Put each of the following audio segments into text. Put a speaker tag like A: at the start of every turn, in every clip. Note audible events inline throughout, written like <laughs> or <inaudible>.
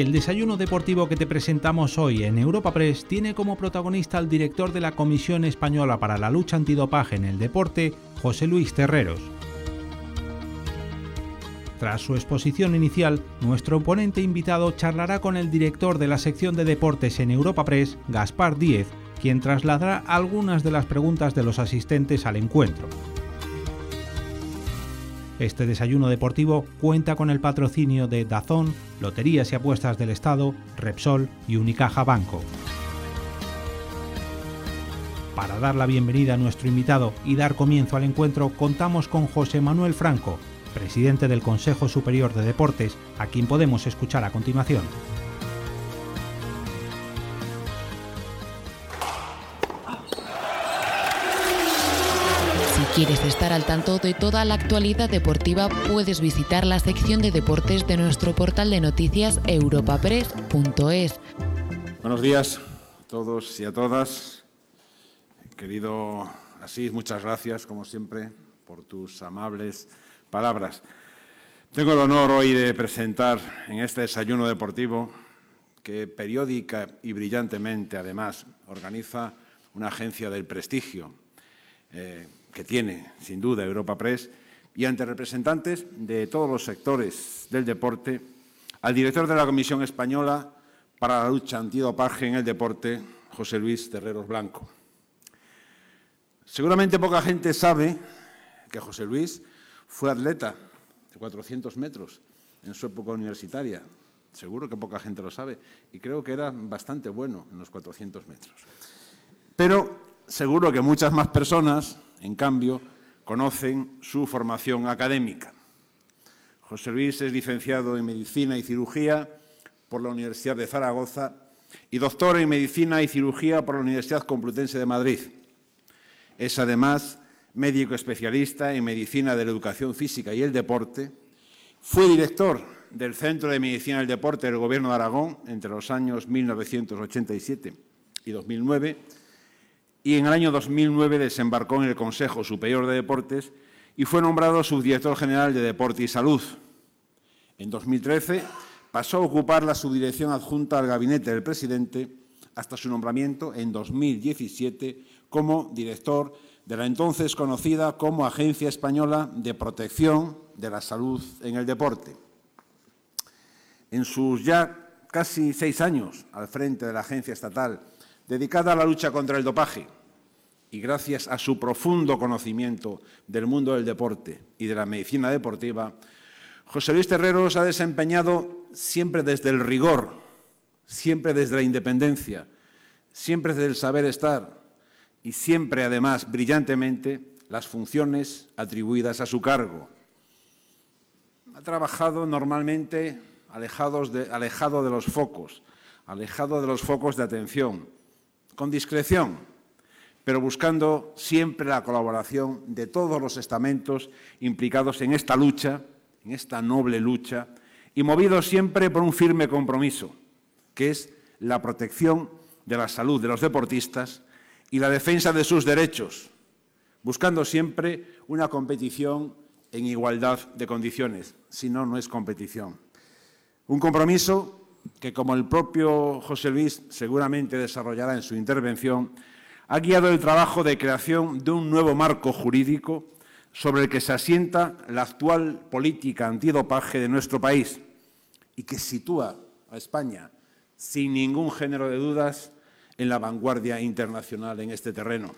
A: El desayuno deportivo que te presentamos hoy en Europa Press tiene como protagonista al director de la Comisión Española para la Lucha Antidopaje en el Deporte, José Luis Terreros. Tras su exposición inicial, nuestro ponente invitado charlará con el director de la sección de deportes en Europa Press, Gaspar Díez, quien trasladará algunas de las preguntas de los asistentes al encuentro. Este desayuno deportivo cuenta con el patrocinio de Dazón, Loterías y Apuestas del Estado, Repsol y Unicaja Banco. Para dar la bienvenida a nuestro invitado y dar comienzo al encuentro, contamos con José Manuel Franco, presidente del Consejo Superior de Deportes, a quien podemos escuchar a continuación.
B: Quieres estar al tanto de toda la actualidad deportiva, puedes visitar la sección de deportes de nuestro portal de noticias europapress.es.
C: Buenos días a todos y a todas. Querido Asís, muchas gracias, como siempre, por tus amables palabras. Tengo el honor hoy de presentar en este desayuno deportivo que periódica y brillantemente, además, organiza una agencia del prestigio eh, que tiene, sin duda, Europa Press, y ante representantes de todos los sectores del deporte, al director de la Comisión Española para la lucha antidopaje en el deporte, José Luis Terreros Blanco. Seguramente poca gente sabe que José Luis fue atleta de 400 metros en su época universitaria. Seguro que poca gente lo sabe. Y creo que era bastante bueno en los 400 metros. Pero seguro que muchas más personas, en cambio, conocen su formación académica. José Luis es licenciado en Medicina y Cirugía por la Universidad de Zaragoza y doctor en Medicina y Cirugía por la Universidad Complutense de Madrid. Es además médico especialista en Medicina de la Educación Física y el Deporte. Fue director del Centro de Medicina del Deporte del Gobierno de Aragón entre los años 1987 y 2009 y en el año 2009 desembarcó en el Consejo Superior de Deportes y fue nombrado subdirector general de Deporte y Salud. En 2013 pasó a ocupar la subdirección adjunta al gabinete del presidente hasta su nombramiento en 2017 como director de la entonces conocida como Agencia Española de Protección de la Salud en el Deporte. En sus ya casi seis años al frente de la agencia estatal dedicada a la lucha contra el dopaje y gracias a su profundo conocimiento del mundo del deporte y de la medicina deportiva, José Luis Terreros ha desempeñado siempre desde el rigor, siempre desde la independencia, siempre desde el saber estar, y siempre, además, brillantemente las funciones atribuidas a su cargo. Ha trabajado normalmente alejado de los focos, alejado de los focos de atención, con discreción, pero buscando siempre la colaboración de todos los estamentos implicados en esta lucha, en esta noble lucha, y movido siempre por un firme compromiso, que es la protección de la salud de los deportistas y la defensa de sus derechos, buscando siempre una competición en igualdad de condiciones. Si no, no es competición. Un compromiso que, como el propio José Luis seguramente desarrollará en su intervención, ha guiado el trabajo de creación de un nuevo marco jurídico sobre el que se asienta la actual política antidopaje de nuestro país y que sitúa a España, sin ningún género de dudas, en la vanguardia internacional en este terreno.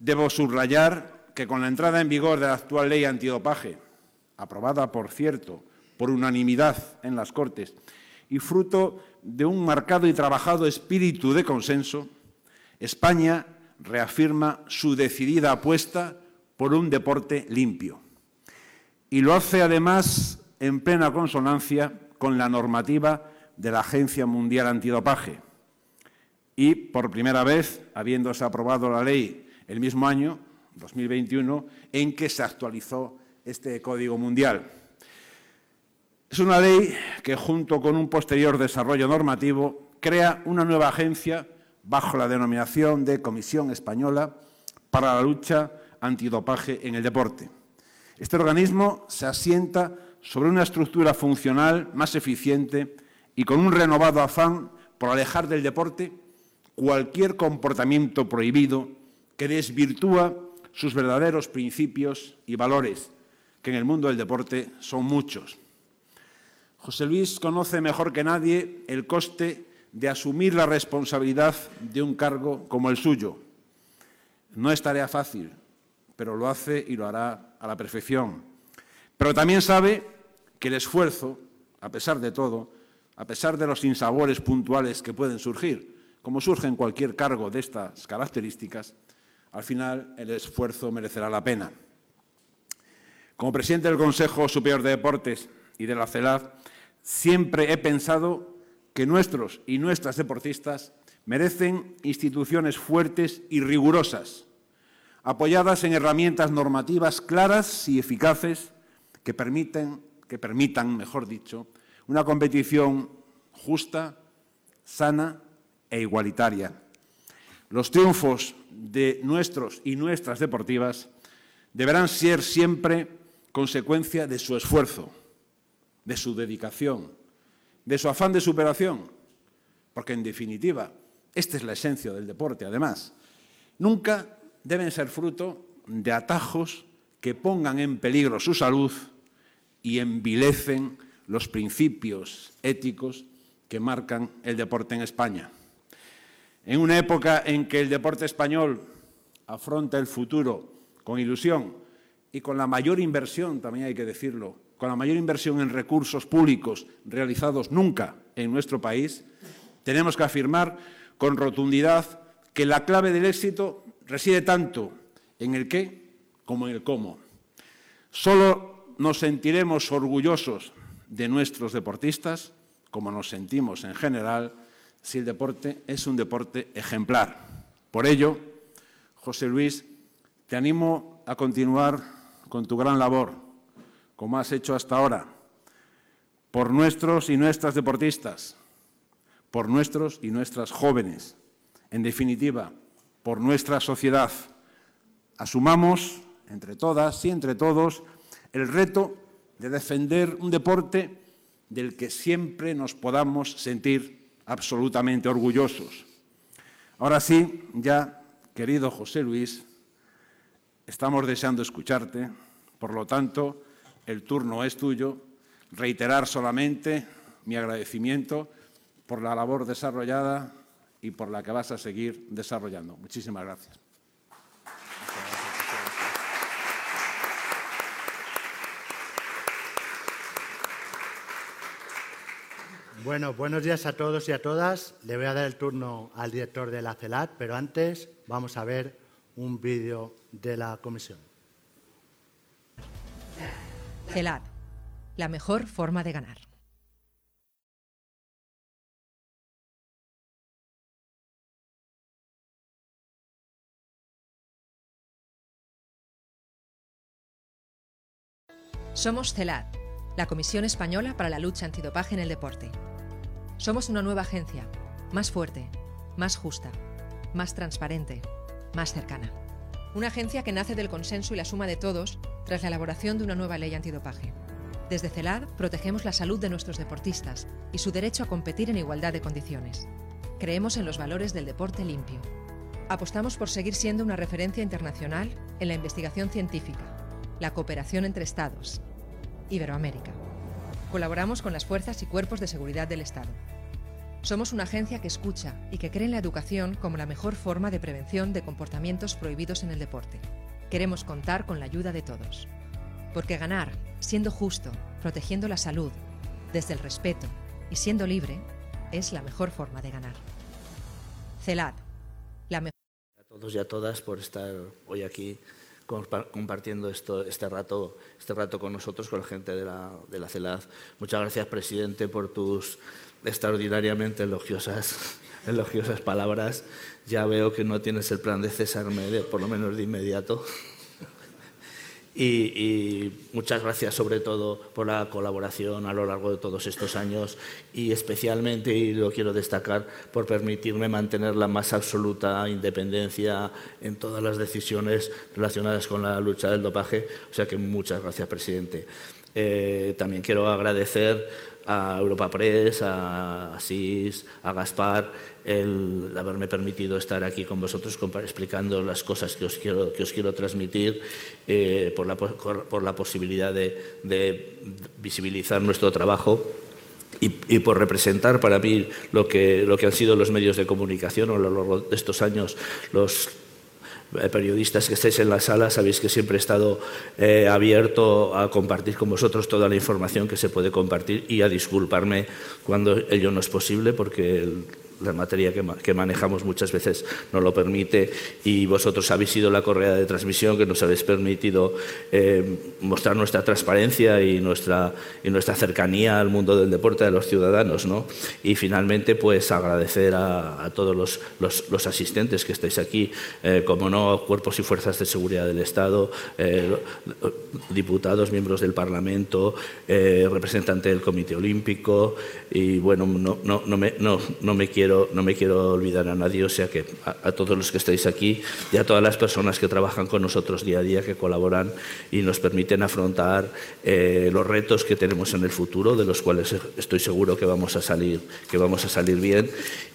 C: Debo subrayar que con la entrada en vigor de la actual ley antidopaje, aprobada, por cierto, por unanimidad en las Cortes y fruto de un marcado y trabajado espíritu de consenso, España reafirma su decidida apuesta por un deporte limpio. Y lo hace además en plena consonancia con la normativa de la Agencia Mundial Antidopaje, y por primera vez, habiéndose aprobado la ley el mismo año, 2021, en que se actualizó este Código Mundial. Es una ley que, junto con un posterior desarrollo normativo, crea una nueva agencia bajo la denominación de Comisión Española para la lucha antidopaje en el deporte. Este organismo se asienta sobre una estructura funcional más eficiente y con un renovado afán por alejar del deporte cualquier comportamiento prohibido que desvirtúa sus verdaderos principios y valores, que en el mundo del deporte son muchos. José Luis conoce mejor que nadie el coste de asumir la responsabilidad de un cargo como el suyo. No es tarea fácil, pero lo hace y lo hará a la perfección. Pero también sabe que el esfuerzo, a pesar de todo, a pesar de los insabores puntuales que pueden surgir, como surge en cualquier cargo de estas características, al final el esfuerzo merecerá la pena. Como presidente del Consejo Superior de Deportes y de la CELAD, siempre he pensado que nuestros y nuestras deportistas merecen instituciones fuertes y rigurosas, apoyadas en herramientas normativas claras y eficaces que, permiten, que permitan, mejor dicho, una competición justa, sana e igualitaria. Los triunfos de nuestros y nuestras deportivas deberán ser siempre consecuencia de su esfuerzo, de su dedicación, de su afán de superación, porque en definitiva, esta es la esencia del deporte, además. Nunca deben ser fruto de atajos que pongan en peligro su salud y envilecen los principios éticos que marcan el deporte en España. En una época en que el deporte español afronta el futuro con ilusión y con la mayor inversión, también hay que decirlo, con la mayor inversión en recursos públicos realizados nunca en nuestro país, tenemos que afirmar con rotundidad que la clave del éxito reside tanto en el qué como en el cómo. Solo nos sentiremos orgullosos de nuestros deportistas, como nos sentimos en general, si el deporte es un deporte ejemplar. Por ello, José Luis, te animo a continuar con tu gran labor, como has hecho hasta ahora, por nuestros y nuestras deportistas, por nuestros y nuestras jóvenes, en definitiva, por nuestra sociedad. Asumamos, entre todas y entre todos, el reto de defender un deporte del que siempre nos podamos sentir absolutamente orgullosos. Ahora sí, ya, querido José Luis, estamos deseando escucharte, por lo tanto, el turno es tuyo. Reiterar solamente mi agradecimiento por la labor desarrollada y por la que vas a seguir desarrollando. Muchísimas gracias.
D: Bueno, buenos días a todos y a todas. Le voy a dar el turno al director de la CELAT, pero antes vamos a ver un vídeo de la comisión.
E: CELAT, la mejor forma de ganar. Somos CELAT, la Comisión Española para la Lucha Antidopaje en el Deporte. Somos una nueva agencia, más fuerte, más justa, más transparente, más cercana. Una agencia que nace del consenso y la suma de todos tras la elaboración de una nueva ley antidopaje. Desde CELAD protegemos la salud de nuestros deportistas y su derecho a competir en igualdad de condiciones. Creemos en los valores del deporte limpio. Apostamos por seguir siendo una referencia internacional en la investigación científica, la cooperación entre Estados, Iberoamérica. Colaboramos con las fuerzas y cuerpos de seguridad del Estado. Somos una agencia que escucha y que cree en la educación como la mejor forma de prevención de comportamientos prohibidos en el deporte. Queremos contar con la ayuda de todos. Porque ganar, siendo justo, protegiendo la salud, desde el respeto y siendo libre, es la mejor forma de ganar. CELAD, la mejor.
F: A todos y a todas por estar hoy aquí compartiendo este, rato, este rato con nosotros, con la gente de la CELAD. Muchas gracias, presidente, por tus extraordinariamente elogiosas, <laughs> elogiosas palabras. Ya veo que no tienes el plan de César por lo menos de inmediato. <laughs> Y, muchas gracias sobre todo por la colaboración a lo largo de todos estos años y especialmente, y lo quiero destacar, por permitirme mantener la más absoluta independencia en todas las decisiones relacionadas con la lucha del dopaje. O sea que muchas gracias, presidente. Eh, también quiero agradecer a Europa Press, a Asís, a Gaspar, el haberme permitido estar aquí con vosotros explicando las cosas que os quiero, que os quiero transmitir, eh, por, la, por, la, posibilidad de, visibilizar nuestro trabajo. Y, y, por representar para mí lo que, lo que han sido los medios de comunicación a lo largo de estos años, los periodistas que estáis en la sala, sabéis que siempre he estado eh, abierto a compartir con vosotros toda la información que se puede compartir y a disculparme cuando ello no es posible, porque el, la materia que, manejamos muchas veces no lo permite y vosotros habéis sido la correa de transmisión que nos habéis permitido eh, mostrar nuestra transparencia y nuestra, y nuestra cercanía al mundo del deporte de los ciudadanos. ¿no? Y finalmente, pues agradecer a, todos los, los, asistentes que estáis aquí, eh, como no, cuerpos y fuerzas de seguridad del Estado, eh, diputados, miembros del Parlamento, representante del Comité Olímpico y bueno, no, no, no, me, no, no me quiero no me quiero olvidar a nadie, o sea que a, todos los que estáis aquí y a todas las personas que trabajan con nosotros día a día, que colaboran y nos permiten afrontar eh, los retos que tenemos en el futuro, de los cuales estoy seguro que vamos a salir, que vamos a salir bien.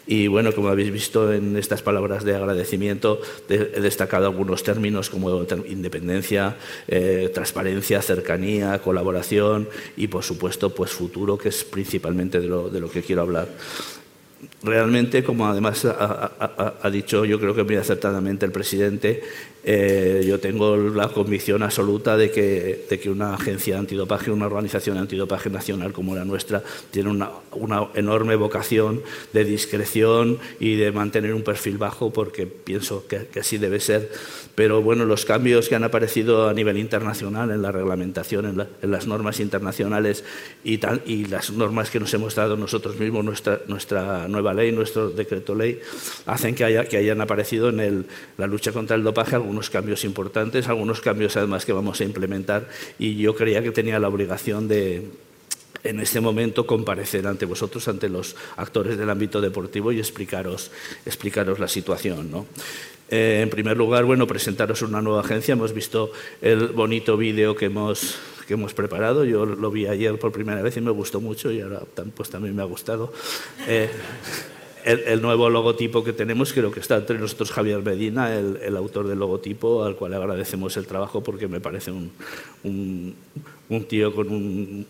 F: Y bueno, como habéis visto en estas palabras de agradecimiento, he destacado algunos términos como independencia, eh, transparencia, cercanía, colaboración y, por supuesto, pues futuro, que es principalmente de lo, de lo que quiero hablar realmente, como además ha, dicho yo creo que muy acertadamente el presidente, eh, yo tengo la convicción absoluta de que, de una agencia antidopaje, una organización antidopaje nacional como la nuestra, tiene una, enorme vocación de discreción y de mantener un perfil bajo, porque pienso que, así debe ser. Pero bueno, los cambios que han aparecido a nivel internacional en la reglamentación, en, en las normas internacionales y, tal, y las normas que nos hemos dado nosotros mismos, nuestra, nuestra nueva ley, nuestro decreto ley, hacen que, haya, que hayan aparecido en el, la lucha contra el dopaje algunos cambios importantes, algunos cambios además que vamos a implementar y yo creía que tenía la obligación de en este momento comparecer ante vosotros, ante los actores del ámbito deportivo y explicaros, explicaros la situación. ¿no? Eh, en primer lugar, bueno, presentaros una nueva agencia. Hemos visto el bonito vídeo que hemos, que hemos preparado. Yo lo vi ayer por primera vez y me gustó mucho y ahora pues, también me ha gustado. Eh, el, nuevo logotipo que tenemos, creo que está entre nosotros Javier Medina, el, autor del logotipo, al cual agradecemos el trabajo porque me parece un, un, tío con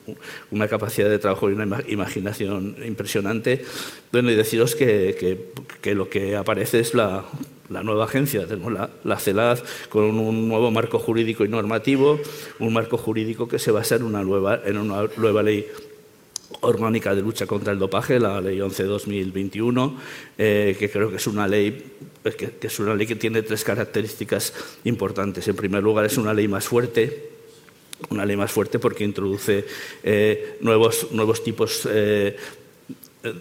F: una capacidad de trabajo y una imaginación impresionante. Bueno, y deciros que, que, lo que aparece es la, la nueva agencia, tenemos la, la, CELAD con un nuevo marco jurídico y normativo, un marco jurídico que se basa en una nueva, en una nueva ley orgánica de lucha contra el dopaje, la Ley 11-2021, eh, que creo que es una ley que, es una ley que tiene tres características importantes. En primer lugar, es una ley más fuerte, una ley más fuerte porque introduce eh, nuevos, nuevos tipos eh,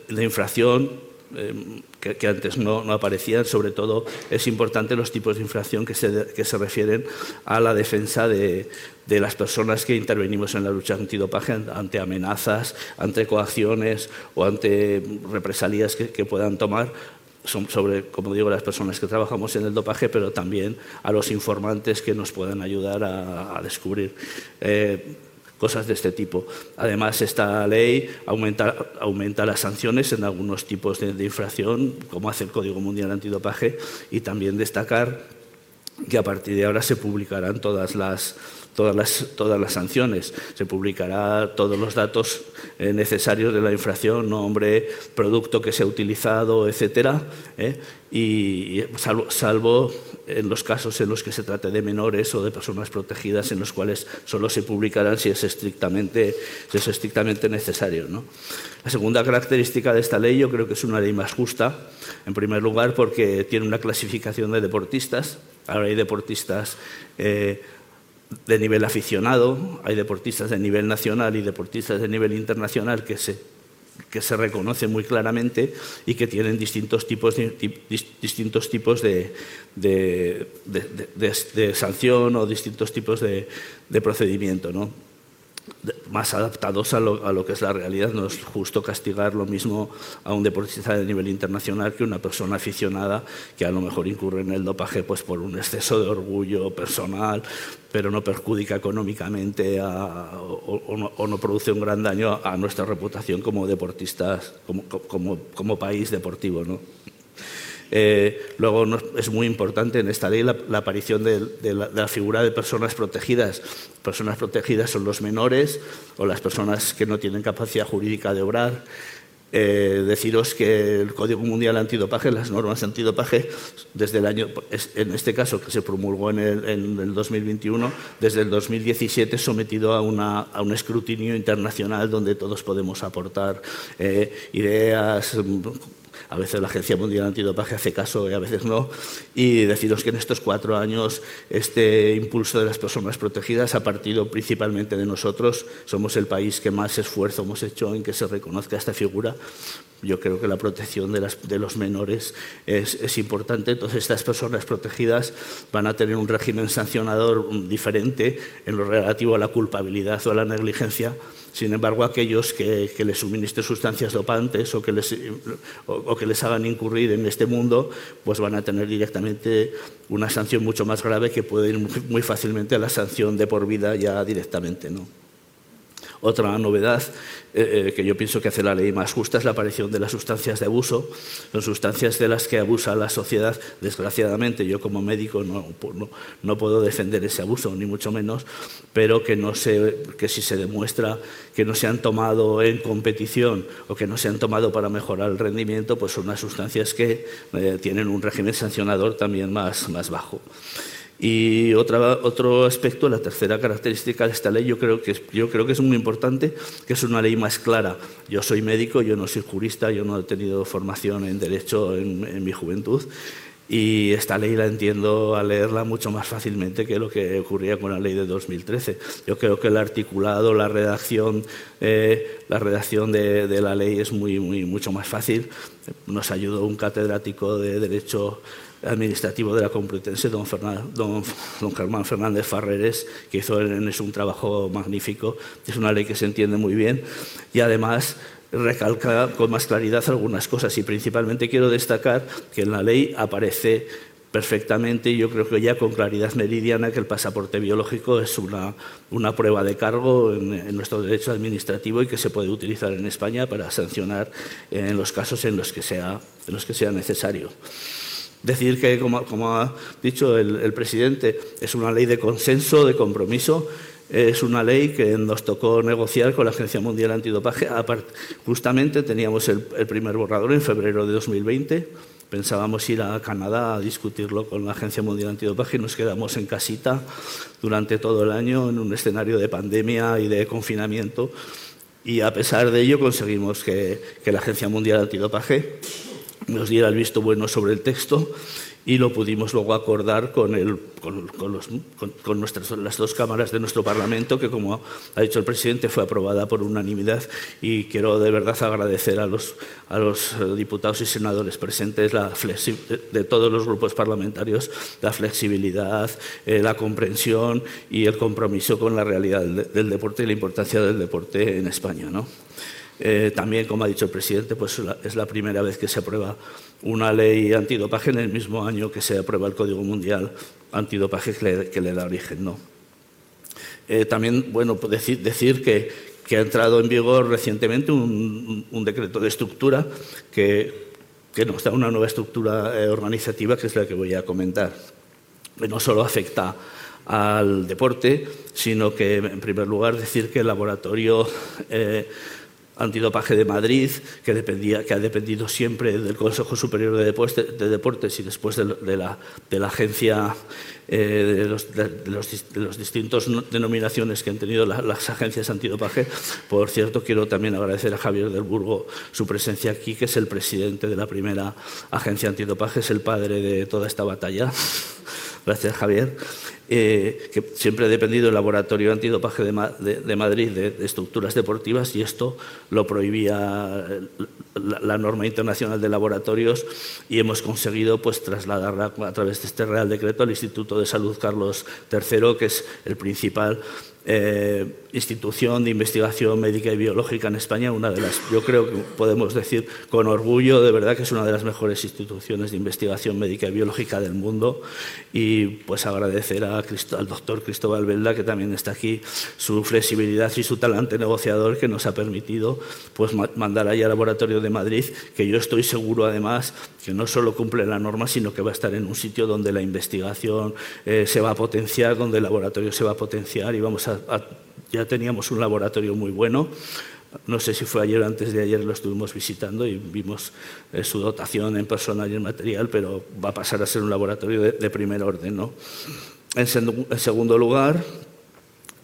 F: de infracción, Em, que, antes no, aparecían. Sobre todo es importante los tipos de infracción que se, que se refieren a la defensa de, de, las personas que intervenimos en la lucha antidopaje ante amenazas, ante coacciones o ante represalias que, que puedan tomar sobre, como digo, las personas que trabajamos en el dopaje, pero también a los informantes que nos puedan ayudar a, a descubrir. Eh, cosas de este tipo. Además, esta ley aumenta, aumenta las sanciones en algunos tipos de, infracción, como hace el Código Mundial Antidopaje, y también destacar que a partir de ahora se publicarán todas las, todas las, todas las sanciones. Se publicará todos los datos eh, necesarios de la infracción, nombre, producto que se ha utilizado, etcétera, ¿eh? y salvo, en los casos en los que se trate de menores o de personas protegidas, en los cuales solo se publicarán si es estrictamente, si es estrictamente necesario. ¿no? La segunda característica de esta ley yo creo que es una ley más justa, en primer lugar porque tiene una clasificación de deportistas. Ahora hay deportistas eh, de nivel aficionado, hay deportistas de nivel nacional y deportistas de nivel internacional que se, que se reconocen muy claramente y que tienen distintos tipos distintos tipos de, de, de sanción o distintos tipos de, procedimiento. ¿no? Más adaptados a lo, que es la realidad. No es justo castigar lo mismo a un deportista de nivel internacional que una persona aficionada que a lo mejor incurre en el dopaje pues, por un exceso de orgullo personal, pero no perjudica económicamente o, no, produce un gran daño a nuestra reputación como deportistas, como, como, como país deportivo. ¿no? Eh, luego es muy importante en esta ley la, aparición de, la, figura de personas protegidas. Personas protegidas son los menores o las personas que no tienen capacidad jurídica de obrar. Eh, deciros que el Código Mundial Antidopaje, las normas antidopaje, desde el año, en este caso que se promulgó en el, 2021, desde el 2017 sometido a, un escrutinio internacional donde todos podemos aportar eh, ideas, a veces la Agencia Mundial Antidopaje hace caso y a veces no. Y deciros que en estos cuatro años este impulso de las personas protegidas ha partido principalmente de nosotros. Somos el país que más esfuerzo hemos hecho en que se reconozca esta figura. Yo creo que la protección de, los menores es, es, importante. Entonces, estas personas protegidas van a tener un régimen sancionador diferente en lo relativo a la culpabilidad o a la negligencia sin embargo, aquellos que, les suministren sustancias dopantes o que, les, o, que les hagan incurrir en este mundo, pues van a tener directamente una sanción mucho más grave que puede ir muy fácilmente a la sanción de por vida ya directamente. ¿no? Otra novedad eh, eh, que yo pienso que hace la ley más justa es la aparición de las sustancias de abuso, son sustancias de las que abusa la sociedad. Desgraciadamente, yo como médico no, no, puedo defender ese abuso, ni mucho menos, pero que, no se, que si se demuestra que no se han tomado en competición o que no se han tomado para mejorar el rendimiento, pues son unas sustancias que eh, tienen un régimen sancionador también más bajo. Y otra, otro aspecto, la tercera característica de esta ley, yo creo, que es, yo creo que es muy importante, que es una ley más clara. Yo soy médico, yo no soy jurista, yo no he tenido formación en derecho en, mi juventud, y esta ley la entiendo a leerla mucho más fácilmente que lo que ocurría con la ley de 2013. Yo creo que el articulado, la redacción, eh, la redacción de, de, la ley es muy, muy, mucho más fácil. Nos ayudó un catedrático de Derecho administrativo de la Complutense, don, don, Germán Fernández Farreres, que hizo en un trabajo magnífico. Es una ley que se entiende muy bien y además recalca con más claridad algunas cosas y principalmente quiero destacar que en la ley aparece perfectamente, yo creo que ya con claridad meridiana, que el pasaporte biológico es una, una prueba de cargo en, en, nuestro derecho administrativo y que se puede utilizar en España para sancionar en los casos en los que sea, en los que sea necesario. Decir que, como, ha dicho el, presidente, es una ley de consenso, de compromiso, es una ley que nos tocó negociar con la Agencia Mundial Antidopaje. Justamente teníamos el, primer borrador en febrero de 2020. Pensábamos ir a Canadá a discutirlo con la Agencia Mundial Antidopaje y nos quedamos en casita durante todo el año en un escenario de pandemia y de confinamiento. Y a pesar de ello conseguimos que, que la Agencia Mundial Antidopaje nos diera el visto bueno sobre el texto y lo pudimos luego acordar con, nuestras, las dos cámaras de nuestro Parlamento, que como ha dicho el presidente fue aprobada por unanimidad y quiero de verdad agradecer a los, a los diputados y senadores presentes la de todos los grupos parlamentarios la flexibilidad, eh, la comprensión y el compromiso con la realidad del, del, deporte y la importancia del deporte en España. ¿no? Eh, también, como ha dicho el presidente, pues es la primera vez que se aprueba una ley antidopaje en el mismo año que se aprueba el Código Mundial Antidopaje que le, da origen. ¿no? Eh, también, bueno, pues decir, que, que, ha entrado en vigor recientemente un, decreto de estructura que, que, nos da una nueva estructura eh, organizativa, que es la que voy a comentar. No solo afecta al deporte, sino que, en primer lugar, decir que el laboratorio Antidopaje de Madrid, que, dependía, que ha dependido siempre del Consejo Superior de, Deportes, y después de, la, de la, agencia, eh, de, los, los, distintos denominaciones que han tenido las agencias antidopaje. Por cierto, quiero también agradecer a Javier del Burgo su presencia aquí, que es el presidente de la primera agencia antidopaje, es el padre de toda esta batalla. <laughs> Gracias, Javier. Eh, que siempre ha dependido del laboratorio antidopaje de, Madrid de, estructuras deportivas y esto lo prohibía la, norma internacional de laboratorios y hemos conseguido pues, trasladarla a través de este Real Decreto al Instituto de Salud Carlos III, que es el principal eh, institución de investigación médica y biológica en España, una de las, yo creo que podemos decir con orgullo, de verdad que es una de las mejores instituciones de investigación médica y biológica del mundo. Y pues agradecer a al doctor Cristóbal Velda, que también está aquí, su flexibilidad y su talante negociador que nos ha permitido pues, mandar allá al laboratorio de Madrid, que yo estoy seguro además que no solo cumple la norma, sino que va a estar en un sitio donde la investigación eh, se va a potenciar, donde el laboratorio se va a potenciar y vamos a ya teníamos un laboratorio muy bueno. No sé si fue ayer o antes de ayer lo estuvimos visitando y vimos eh, su dotación en personal y en material, pero va a pasar a ser un laboratorio de, primer orden. ¿no? en segundo lugar,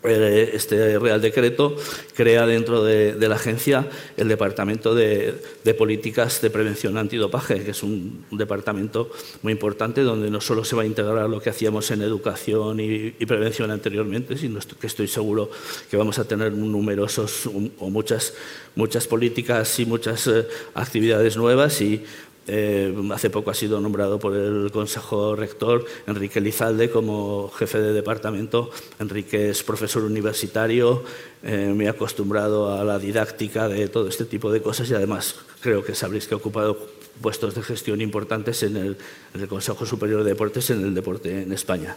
F: este Real Decreto crea dentro de, la agencia el Departamento de, Políticas de Prevención Antidopaje, que es un, departamento muy importante donde no solo se va a integrar lo que hacíamos en educación y, prevención anteriormente, sino que estoy seguro que vamos a tener numerosos o muchas, muchas políticas y muchas eh, actividades nuevas y eh, hace poco ha sido nombrado por el Consejo Rector Enrique Lizalde como jefe de departamento. Enrique es profesor universitario, eh, me he acostumbrado a la didáctica de todo este tipo de cosas y además creo que sabréis que ha ocupado puestos de gestión importantes en el, en el Consejo Superior de Deportes en el deporte en España.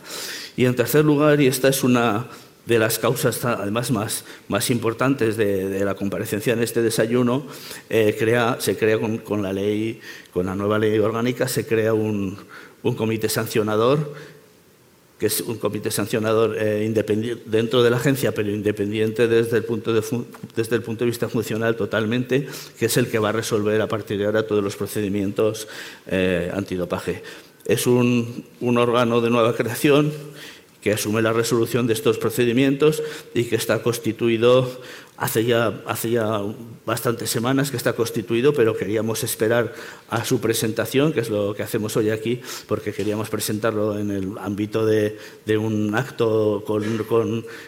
F: Y en tercer lugar, y esta es una de las causas además más, más importantes de, la comparecencia en este desayuno, eh, se crea con, la ley, con la nueva ley orgánica, se crea un, comité sancionador que es un comité sancionador eh, independiente dentro de la agencia, pero independiente desde el, punto de desde el punto de vista funcional totalmente, que es el que va a resolver a partir de ahora todos los procedimientos eh, antidopaje. Es un órgano de nueva creación que asume la resolución de estos procedimientos y que está constituido Hace ya, hace ya bastantes semanas que está constituido, pero queríamos esperar a su presentación, que es lo que hacemos hoy aquí, porque queríamos presentarlo en el ámbito de, un acto con,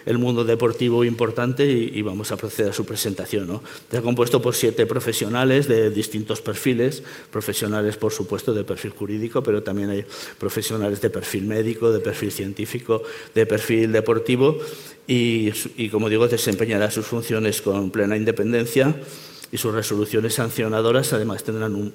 F: el mundo deportivo importante y, vamos a proceder a su presentación. ¿no? Está compuesto por siete profesionales de distintos perfiles, profesionales, por supuesto, de perfil jurídico, pero también hay profesionales de perfil médico, de perfil científico, de perfil deportivo y, como digo, desempeñará sus funciones con plena independencia y sus resoluciones sancionadoras además tendrán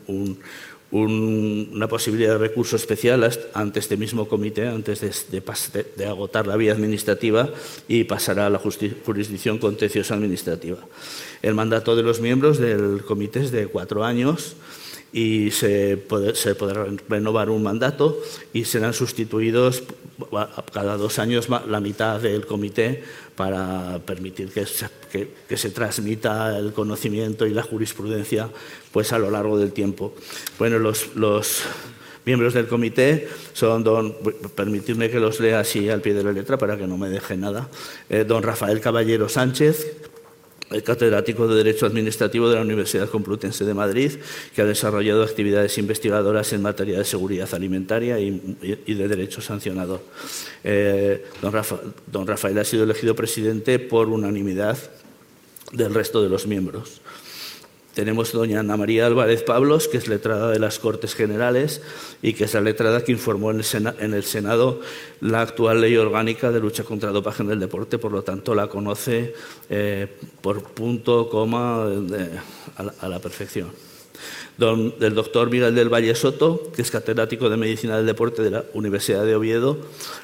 F: una posibilidad de recurso especial ante este mismo comité antes de, agotar la vía administrativa y pasará a la jurisdicción contenciosa administrativa. El mandato de los miembros del comité es de cuatro años y se, se podrá renovar un mandato y serán sustituidos cada dos años la mitad del comité para permitir que se, que, se, transmita el conocimiento y la jurisprudencia pues, a lo largo del tiempo. Bueno, los, los miembros del comité son don, permitirme que los lea así al pie de la letra para que no me deje nada, eh, don Rafael Caballero Sánchez, el catedrático de Derecho Administrativo de la Universidad Complutense de Madrid, que ha desarrollado actividades investigadoras en materia de seguridad alimentaria y, de derecho sancionador. Eh, don Rafael ha sido elegido presidente por unanimidad del resto de los miembros. Tenemos doña Ana María Álvarez Pablos, que es letrada de las Cortes Generales y que es la letrada que informó en el, Senado la actual ley orgánica de lucha contra el dopaje en el deporte, por lo tanto la conoce eh, por punto, coma, a la perfección del doctor Miguel del Valle Soto, que es catedrático de Medicina del Deporte de la Universidad de Oviedo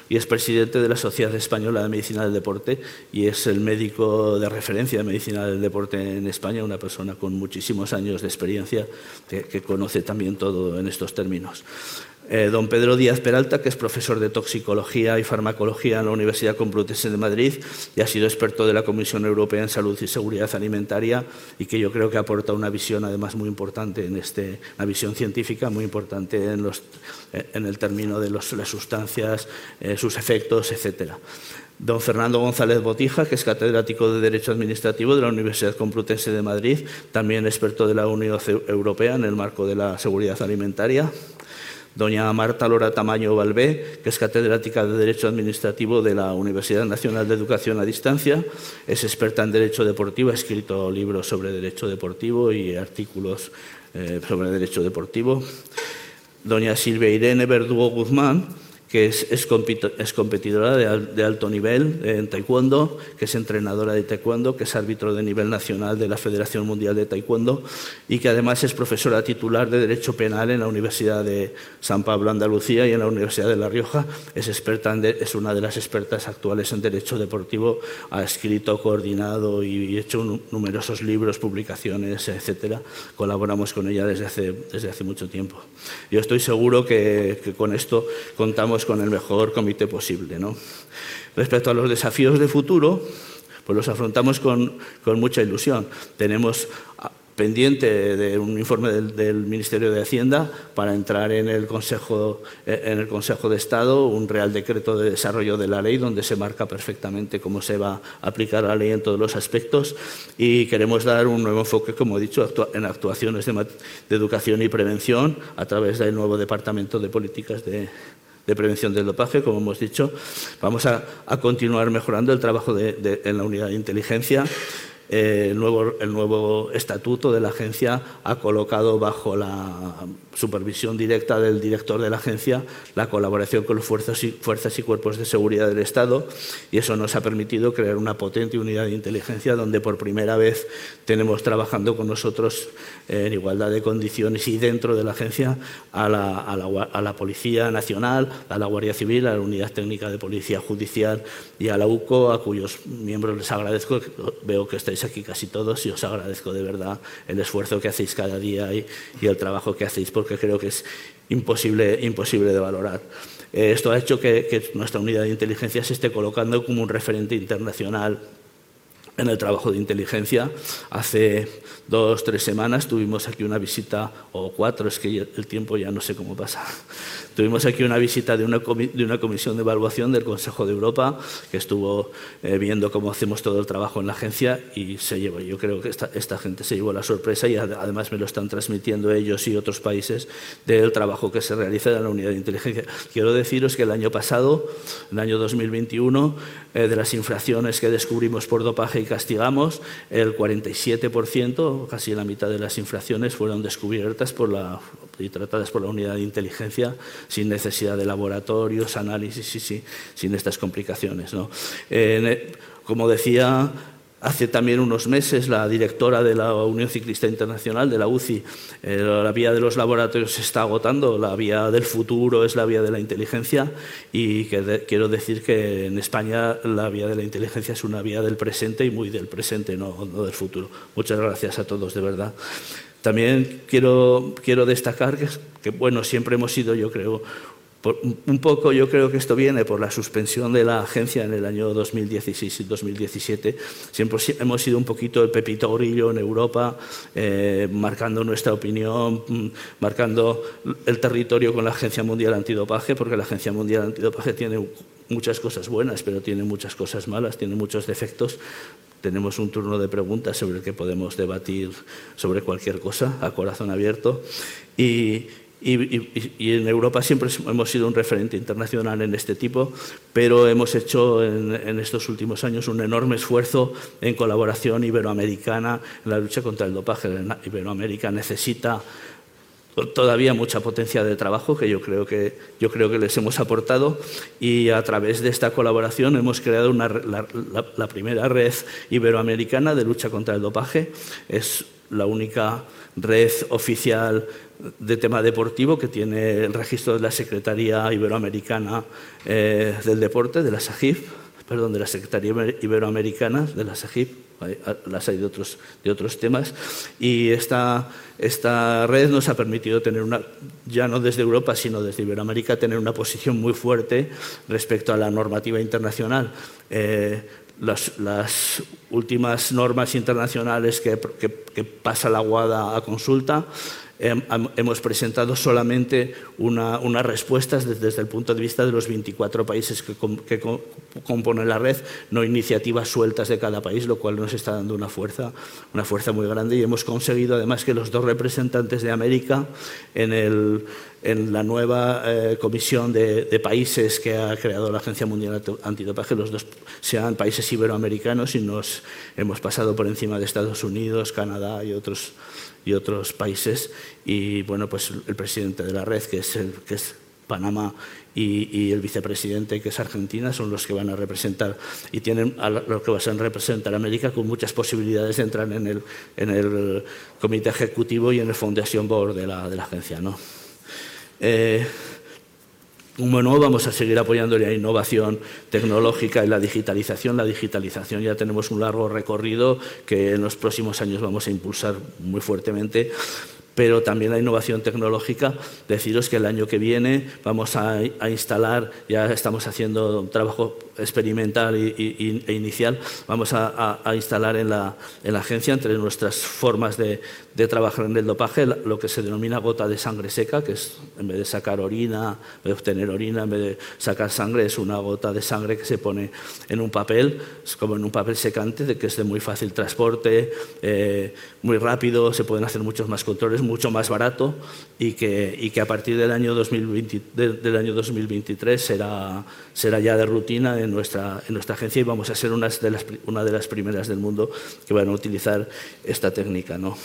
F: y es presidente de la Sociedad Española de Medicina del Deporte y es el médico de referencia de Medicina del Deporte en España, una persona con muchísimos años de experiencia que conoce también todo en estos términos. Eh, don Pedro Díaz Peralta, que es profesor de toxicología y farmacología en la Universidad Complutense de Madrid y ha sido experto de la Comisión Europea en Salud y Seguridad Alimentaria y que yo creo que aporta una visión además muy importante en este, una visión científica muy importante en, eh, el término de las sustancias, eh, sus efectos, etcétera. Don Fernando González Botija, que es catedrático de Derecho Administrativo de la Universidad Complutense de Madrid, también experto de la Unión Europea en el marco de la seguridad alimentaria doña Marta Lora Tamaño Balbé, que es catedrática de Derecho Administrativo de la Universidad Nacional de Educación a Distancia, es experta en Derecho Deportivo, ha escrito libros sobre Derecho Deportivo y artículos eh, sobre Derecho Deportivo. Doña Silvia Irene Verdugo Guzmán, que es, es, competidora de, alto nivel en taekwondo, que es entrenadora de taekwondo, que es árbitro de nivel nacional de la Federación Mundial de Taekwondo y que además es profesora titular de Derecho Penal en la Universidad de San Pablo, Andalucía y en la Universidad de La Rioja. Es, experta es una de las expertas actuales en Derecho Deportivo, ha escrito, coordinado y hecho numerosos libros, publicaciones, etcétera. Colaboramos con ella desde hace, desde hace mucho tiempo. Yo estoy seguro que, que con esto contamos con el mejor comité posible. ¿no? Respecto a los desafíos de futuro, pues los afrontamos con, con mucha ilusión. Tenemos pendiente de un informe del, Ministerio de Hacienda para entrar en el, Consejo, eh, en el Consejo de Estado un Real Decreto de Desarrollo de la Ley donde se marca perfectamente cómo se va a aplicar la ley en todos los aspectos y queremos dar un nuevo enfoque, como he dicho, en actuaciones de, educación y prevención a través del nuevo Departamento de Políticas de, Prevención del Dopaje, como hemos dicho. Vamos a, continuar mejorando el trabajo en la unidad de inteligencia eh, el, nuevo, el nuevo estatuto de la agencia ha colocado bajo la supervisión directa del director de la agencia la colaboración con las fuerzas y, fuerzas y cuerpos de seguridad del Estado y eso nos ha permitido crear una potente unidad de inteligencia donde por primera vez tenemos trabajando con nosotros en igualdad de condiciones y dentro de la agencia a la, a la, a la Policía Nacional, a la Guardia Civil, a la Unidad Técnica de Policía Judicial y a la UCO, a cuyos miembros les agradezco. Veo que estáis aquí casi todos y os agradezco de verdad el esfuerzo que hacéis cada día y, el trabajo que hacéis porque creo que es imposible, imposible de valorar. Eh, esto ha hecho que, que nuestra unidad de inteligencia se esté colocando como un referente internacional en el trabajo de inteligencia. Hace dos, tres semanas tuvimos aquí una visita, o cuatro, es que el tiempo ya no sé cómo pasa. Tuvimos aquí una visita de una, de una comisión de evaluación del Consejo de Europa que estuvo eh, viendo cómo hacemos todo el trabajo en la agencia y se llevó, yo creo que esta, gente se llevó la sorpresa y además me lo están transmitiendo ellos y otros países del trabajo que se realiza en la unidad de inteligencia. Quiero deciros que el año pasado, el año 2021, eh, de las infracciones que descubrimos por dopaje y castigamos, el 47%, casi la mitad de las infracciones, fueron descubiertas por la, y tratadas por la unidad de inteligencia sin necesidad de laboratorios, análisis y sin estas complicaciones. ¿no? Eh, como decía, Hace también unos meses la directora de la Unión Ciclista Internacional, de la UCI, eh, la vía de los laboratorios se está agotando, la vía del futuro es la vía de la inteligencia y quiero decir que en España la vía de la inteligencia es una vía del presente y muy del presente, no, no del futuro. Muchas gracias a todos, de verdad. También quiero, quiero destacar que, bueno, siempre hemos sido, yo creo, un poco yo creo que esto viene por la suspensión de la agencia en el año 2016 y 2017. Siempre hemos sido un poquito el pepito grillo en Europa, eh, marcando nuestra opinión, mm, marcando el territorio con la Agencia Mundial Antidopaje, porque la Agencia Mundial Antidopaje tiene muchas cosas buenas, pero tiene muchas cosas malas, tiene muchos defectos. Tenemos un turno de preguntas sobre el que podemos debatir sobre cualquier cosa a corazón abierto. Y, y, en Europa siempre hemos sido un referente internacional en este tipo, pero hemos hecho en, estos últimos años un enorme esfuerzo en colaboración iberoamericana en la lucha contra el dopaje. Iberoamérica necesita todavía mucha potencia de trabajo que yo creo que, yo creo que les hemos aportado y a través de esta colaboración hemos creado una, la, la primera red iberoamericana de lucha contra el dopaje. Es la única red oficial de tema deportivo que tiene el registro de la Secretaría Iberoamericana eh, del Deporte, de la SAGIF, perdón, de la Secretaría Iberoamericana de la SAGIF, las hay de otros, de otros temas, y esta, esta red nos ha permitido tener una, ya no desde Europa, sino desde Iberoamérica, tener una posición muy fuerte respecto a la normativa internacional. Eh, las, las, últimas normas internacionales que, que, que pasa la Guada a consulta hemos presentado solamente unas una respuestas desde, el punto de vista de los 24 países que, componen la red, no iniciativas sueltas de cada país, lo cual nos está dando una fuerza, una fuerza muy grande. Y hemos conseguido además que los dos representantes de América en, el, en la nueva eh, comisión de, de, países que ha creado la Agencia Mundial Antidopaje, los dos sean países iberoamericanos y nos hemos pasado por encima de Estados Unidos, Canadá y otros y otros países. Y bueno, pues el presidente de la red, que es, el, que es Panamá y, el vicepresidente, que es Argentina, son los que van a representar y tienen a lo que van a representar América con muchas posibilidades de entrar en el, en el comité ejecutivo y en el Foundation Board de la, de la agencia. ¿no? Eh, bueno, vamos a seguir apoyando la innovación tecnológica y la digitalización. La digitalización ya tenemos un largo recorrido que en los próximos años vamos a impulsar muy fuertemente pero también la innovación tecnológica. Deciros que el año que viene vamos a, instalar, ya estamos haciendo un trabajo experimental e inicial, vamos a, instalar en la, en la, agencia, entre nuestras formas de, de, trabajar en el dopaje, lo que se denomina gota de sangre seca, que es en vez de sacar orina, en vez de obtener orina, en vez de sacar sangre, es una gota de sangre que se pone en un papel, es como en un papel secante, de que es de muy fácil transporte, eh, muy rápido, se pueden hacer muchos más controles, mucho más barato y que, y que a partir del año, 2020, del año 2023 será, será ya de rutina en nuestra, en nuestra agencia y vamos a ser una de, las, una de las primeras del mundo que van a utilizar esta técnica. ¿no?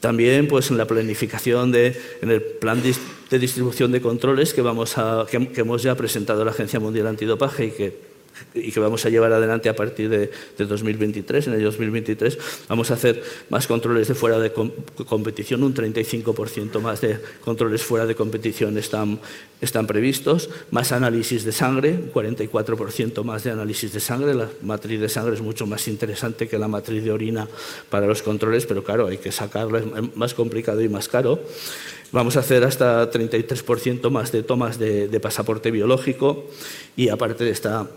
F: También pues, en la planificación de, en el plan de distribución de controles que, vamos a, que, que hemos ya presentado a la Agencia Mundial Antidopaje y que y que vamos a llevar adelante a partir de, 2023. En el 2023 vamos a hacer más controles de fuera de competición, un 35% más de controles fuera de competición están, están previstos, más análisis de sangre, un 44% más de análisis de sangre. La matriz de sangre es mucho más interesante que la matriz de orina para los controles, pero claro, hay que sacarla, es más complicado y más caro. Vamos a hacer hasta 33% más de tomas de, de pasaporte biológico y aparte de esta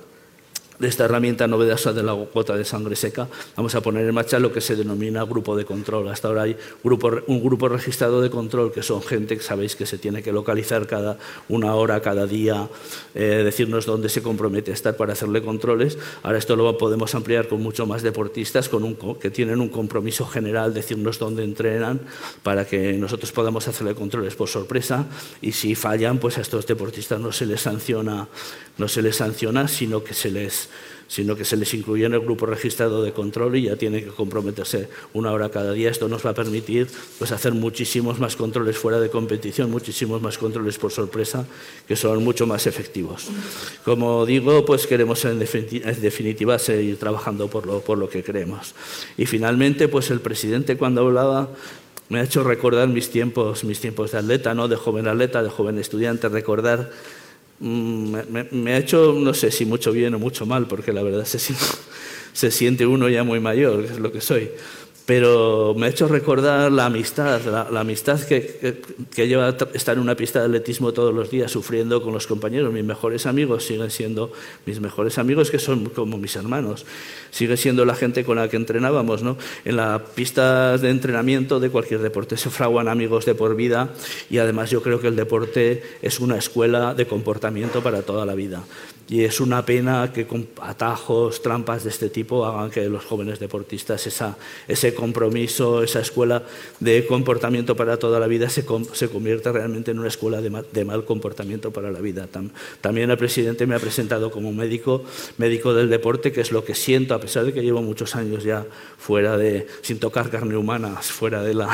F: de esta herramienta novedosa de la gota de sangre seca, vamos a poner en marcha lo que se denomina grupo de control. Hasta ahora hay un grupo registrado de control, que son gente que sabéis que se tiene que localizar cada una hora, cada día, eh, decirnos dónde se compromete a estar para hacerle controles. Ahora esto lo podemos ampliar con mucho más deportistas con un, que tienen un compromiso general, decirnos dónde entrenan, para que nosotros podamos hacerle controles por sorpresa y si fallan, pues a estos deportistas no se les sanciona, no se les sanciona, sino que se les sino que se les incluye en el grupo registrado de control y ya tiene que comprometerse una hora cada día. Esto nos va a permitir pues, hacer muchísimos más controles fuera de competición, muchísimos más controles por sorpresa, que son mucho más efectivos. Como digo, pues queremos en definitiva seguir trabajando por lo, por lo que creemos. Y finalmente, pues el presidente cuando hablaba me ha hecho recordar mis tiempos, mis tiempos de atleta, ¿no? de joven atleta, de joven estudiante, recordar Mm, me, ha hecho, no sé si mucho bien o mucho mal, porque la verdad se <laughs> se siente uno ya muy mayor, que es lo que soy pero me ha hecho recordar la amistad, la, amistad que, lleva estar en una pista de atletismo todos los días sufriendo con los compañeros. Mis mejores amigos siguen siendo mis mejores amigos, que son como mis hermanos. Sigue siendo la gente con la que entrenábamos. ¿no? En la pista de entrenamiento de cualquier deporte se fraguan amigos de por vida y además yo creo que el deporte es una escuela de comportamiento para toda la vida. Y es una pena que con atajos, trampas de este tipo hagan que los jóvenes deportistas esa, ese compromiso, esa escuela de comportamiento para toda la vida se, se convierta realmente en una escuela de mal, comportamiento para la vida. también el presidente me ha presentado como médico, médico del deporte, que es lo que siento, a pesar de que llevo muchos años ya fuera de, sin tocar carne humana, fuera de la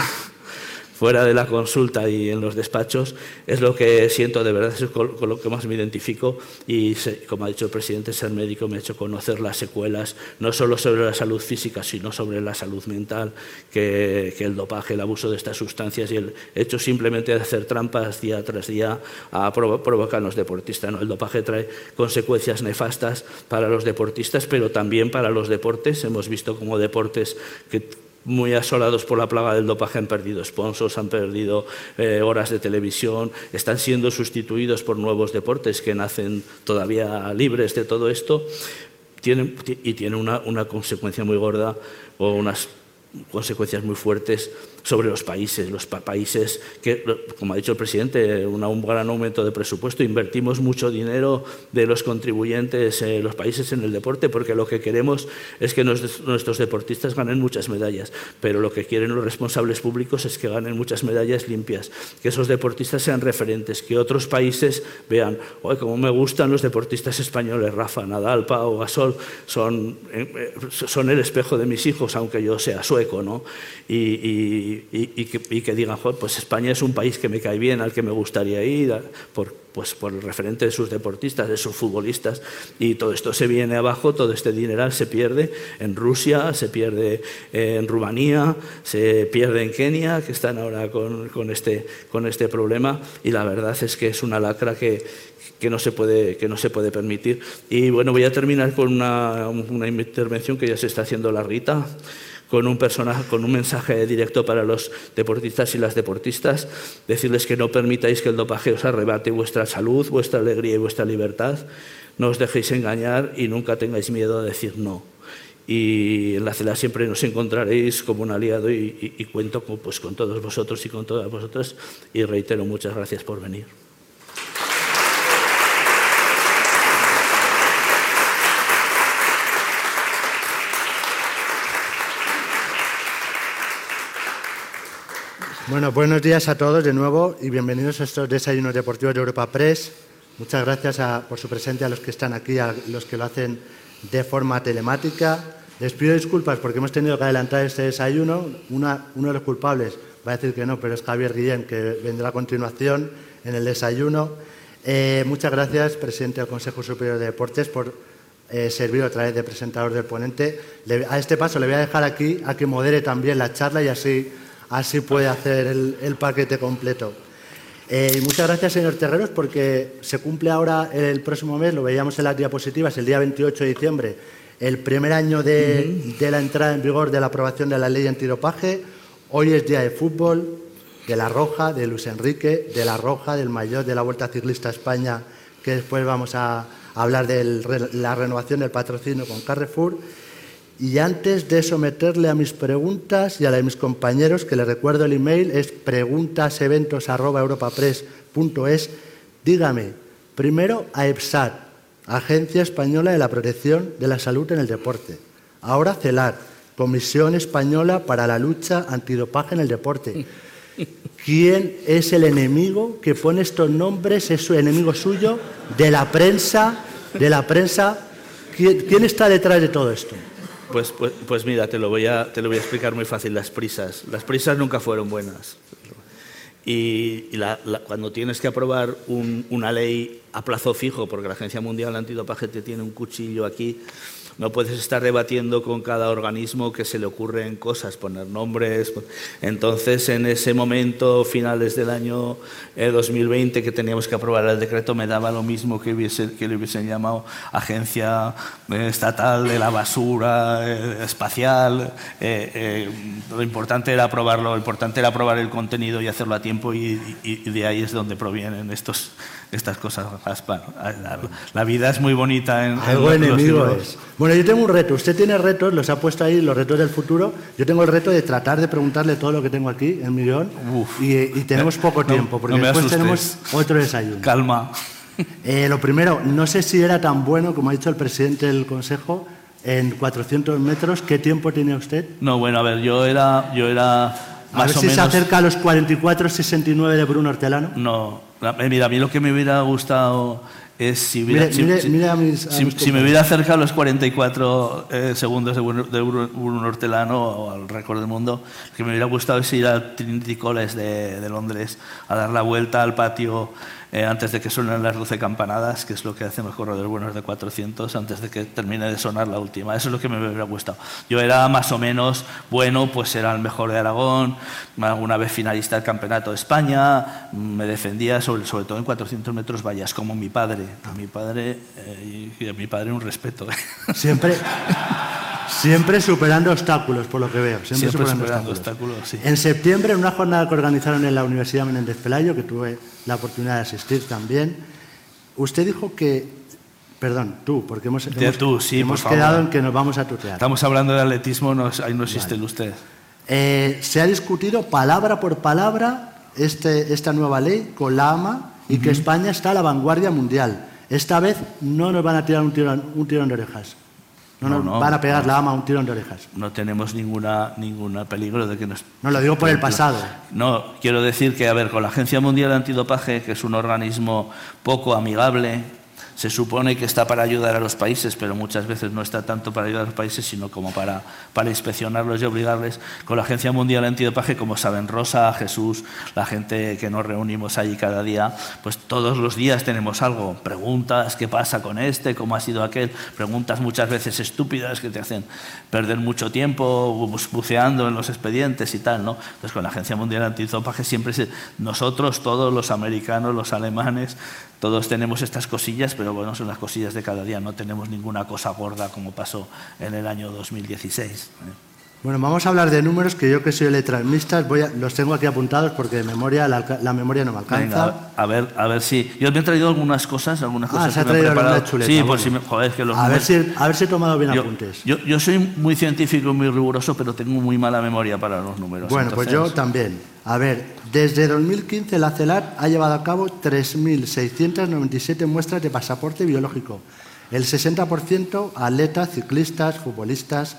F: fuera de la consulta y en los despachos, es lo que siento de verdad, es con, lo que más me identifico y, como ha dicho el presidente, ser médico me ha hecho conocer las secuelas, no solo sobre la salud física, sino sobre la salud mental, que, el dopaje, el abuso de estas sustancias y el hecho simplemente de hacer trampas día tras día a provocar a los deportistas. El dopaje trae consecuencias nefastas para los deportistas, pero también para los deportes. Hemos visto como deportes que muy asolados por la plaga del dopaje han perdido sponsors, han perdido eh, horas de televisión, están siendo sustituidos por nuevos deportes que nacen todavía libres de todo esto. Y tiene una, una consecuencia muy gorda o unas consecuencias muy fuertes sobre los países. Los países que, como ha dicho el presidente, un gran aumento de presupuesto, invertimos mucho dinero de los contribuyentes, en los países en el deporte, porque lo que queremos es que nuestros deportistas ganen muchas medallas, pero lo que quieren los responsables públicos es que ganen muchas medallas limpias, que esos deportistas sean referentes, que otros países vean, oye, como me gustan los deportistas españoles, Rafa, Nadal, Pau, Gasol, son, eh, son el espejo de mis hijos, aunque yo sea sueco, ¿no? y, que, digan, pues España es un país que me cae bien, al que me gustaría ir, por, pues por el referente de sus deportistas, de sus futbolistas, y todo esto se viene abajo, todo este dineral se pierde en Rusia, se pierde en Rumanía, se pierde en Kenia, que están ahora con, con, este, con este problema, y la verdad es que es una lacra que, que no se puede, que no se puede permitir. Y bueno, voy a terminar con una, una intervención que ya se está haciendo la Rita con un, personaje, con un mensaje directo para los deportistas y las deportistas, decirles que no permitáis que el dopaje os arrebate vuestra salud, vuestra alegría y vuestra libertad, no os dejéis engañar y nunca tengáis miedo a decir no. Y en la CELA siempre nos encontraréis como un aliado y, y cuento con, pues, con todos vosotros y con todas vosotras y reitero muchas gracias por venir.
D: Bueno, buenos días a todos de nuevo y bienvenidos a estos desayunos deportivos de Europa Press. Muchas gracias por su presencia a los que están aquí, a los que lo hacen de forma telemática. Les pido disculpas porque hemos tenido que adelantar este desayuno. uno de los culpables va a decir que no, pero es Javier Guillén, que vendrá a continuación en el desayuno. Eh, muchas gracias, presidente del Consejo Superior de Deportes, por eh, servir a través de presentador del ponente. a este paso le voy a dejar aquí a que modere también la charla y así así puede hacer el, paquete completo. Eh, muchas gracias, señor Terreros, porque se cumple ahora el próximo mes, lo veíamos en las diapositivas, el día 28 de diciembre, el primer año de, la entrada en vigor de la aprobación de la ley antidopaje. Hoy es día de fútbol, de la Roja, de Luis Enrique, de la Roja, del mayor de la Vuelta Ciclista España, que después vamos a hablar de la renovación del patrocinio con Carrefour y antes de someterle a mis preguntas y a la de mis compañeros, que les recuerdo el email, es preguntaseventos.europapress.es, dígame, primero a EPSAT, Agencia Española de la Protección de la Salud en el Deporte. Ahora CELAR, Comisión Española para la Lucha Antidopaje en el Deporte. ¿Quién es el enemigo que pone estos nombres? ¿Es su enemigo suyo? ¿De la prensa? ¿De la prensa? quién está detrás de todo esto?
F: Pues, pues, pues, mira, te lo, voy a, te lo voy a explicar muy fácil. Las prisas. Las prisas nunca fueron buenas. Y, cuando tienes que aprobar una ley a plazo fijo, porque la Agencia Mundial Antidopaje te tiene un cuchillo aquí, no puedes estar debatiendo con cada organismo que se le ocurren cosas, poner nombres. Entonces, en ese momento, finales del año 2020, eh, que teníamos que aprobar el decreto, me daba lo mismo que, hubiese, que le hubiesen llamado Agencia eh, Estatal de la Basura eh, Espacial. lo importante era aprobarlo, lo importante era aprobar el contenido y hacerlo a tiempo, y de ahí es donde provienen estos estas cosas La, vida es muy bonita en,
D: Algo enemigo es. Bueno, yo tengo un reto. Usted tiene retos, los ha puesto ahí, los retos del futuro. Yo tengo el reto de tratar de preguntarle todo lo que tengo aquí en mi guion. Y, tenemos poco tiempo, porque después tenemos otro desayuno.
F: Calma.
D: Eh, lo primero, no sé si era tan bueno, como ha dicho el presidente del Consejo, en 400 metros. ¿Qué tiempo tiene usted?
F: No, bueno, a ver, yo era... Yo era
D: a ver si se acerca a los 44-69 de Bruno Hortelano.
F: No, mira, a mí lo que me hubiera gustado es si, hubiera,
D: si,
F: me hubiera acercado los 44 eh, segundos de Bruno Hortelano o al récord del mundo, lo que me hubiera gustado es ir al Trinity College de, de Londres a dar la vuelta al patio eh, antes de que suenen las 12 campanadas, que es lo que hacen los corredores buenos de 400, antes de que termine de sonar la última. Eso es lo que me hubiera gustado. Yo era más o menos bueno, pues era el mejor de Aragón, alguna vez finalista del Campeonato de España, me defendía sobre, sobre todo en 400 metros vallas, como mi padre. A mi padre, eh, y a mi padre un respeto.
D: Siempre... <laughs> Siempre superando obstáculos, por lo que veo.
F: Siempre, superando, obstáculos. sí.
D: En septiembre, en una jornada que organizaron en la Universidad Menéndez Pelayo, que tuve la oportunidad de asistir también, usted dijo que Perdón, tú, porque hemos, hemos, quedado en que nos vamos a tutear.
F: Estamos hablando de atletismo, no, ahí no existe el usted.
D: Eh, se ha discutido palabra por palabra este, esta nueva ley con la AMA y que España está a la vanguardia mundial. Esta vez no nos van a tirar un tirón, un tirón de orejas. No, no, van a pegar la ama un tirón de orejas.
F: No tenemos ninguna, ninguna peligro de que nos...
D: No, lo digo por el pasado.
F: No, quiero decir que, a ver, con la Agencia Mundial de Antidopaje, que es un organismo poco amigable, se supone que está para ayudar a los países, pero muchas veces no está tanto para ayudar a los países, sino como para, para inspeccionarlos y obligarles. Con la Agencia Mundial Antidopaje, como saben Rosa, Jesús, la gente que nos reunimos allí cada día, pues todos los días tenemos algo, preguntas, ¿qué pasa con este? ¿Cómo ha sido aquel? Preguntas muchas veces estúpidas que te hacen perder mucho tiempo buceando en los expedientes y tal, ¿no? Entonces con la Agencia Mundial Antidopaje siempre nosotros, todos los americanos, los alemanes, todos tenemos estas cosillas, pero bueno, son las cosillas de cada día, no tenemos ninguna cosa gorda como pasó en el año 2016.
D: Bueno, vamos a hablar de números que yo que soy letramista voy los tengo aquí apuntados porque de memoria la, memoria no me alcanza.
F: a ver, a ver si yo me he traído algunas cosas, algunas
D: ah,
F: cosas
D: se ha traído alguna chuleta.
F: Sí, por si me, joder, que los
D: a ver si a ver si he tomado bien apuntes.
F: Yo, yo, soy muy científico y muy riguroso, pero tengo muy mala memoria para los números.
D: Bueno, pues yo también. A ver, desde 2015 la CELAR ha llevado a cabo 3.697 muestras de pasaporte biológico. El 60% atletas, ciclistas, futbolistas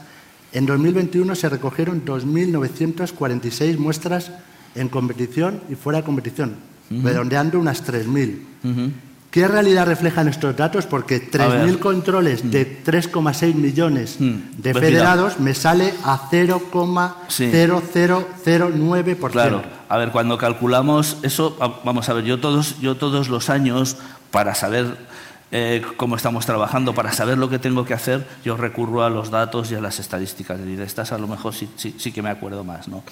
D: en 2021 se recogieron 2.946 muestras en competición y fuera de competición, redondeando unas 3.000. ¿Qué realidad reflejan estos datos? Porque 3.000 controles de 3,6 mm. millones mm. de federados me sale a 0,0009%.
F: Claro, a ver, cuando calculamos eso, vamos a ver, yo todos, yo todos los años, para saber eh, cómo estamos trabajando, para saber lo que tengo que hacer, yo recurro a los datos y a las estadísticas. Y de estas a lo mejor sí, sí, que me acuerdo más. ¿no?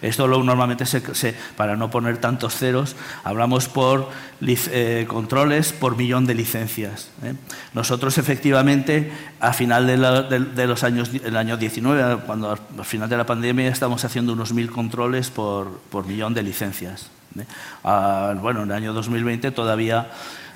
F: Esto lo, normalmente, se, para no poner tantos ceros, hablamos por eh, controles por millón de licencias. ¿eh? Nosotros, efectivamente, a final de, los años, el año 19, cuando al final de la pandemia, estamos haciendo unos mil controles por, por millón de licencias. Ah, bueno, en el año 2020 todavía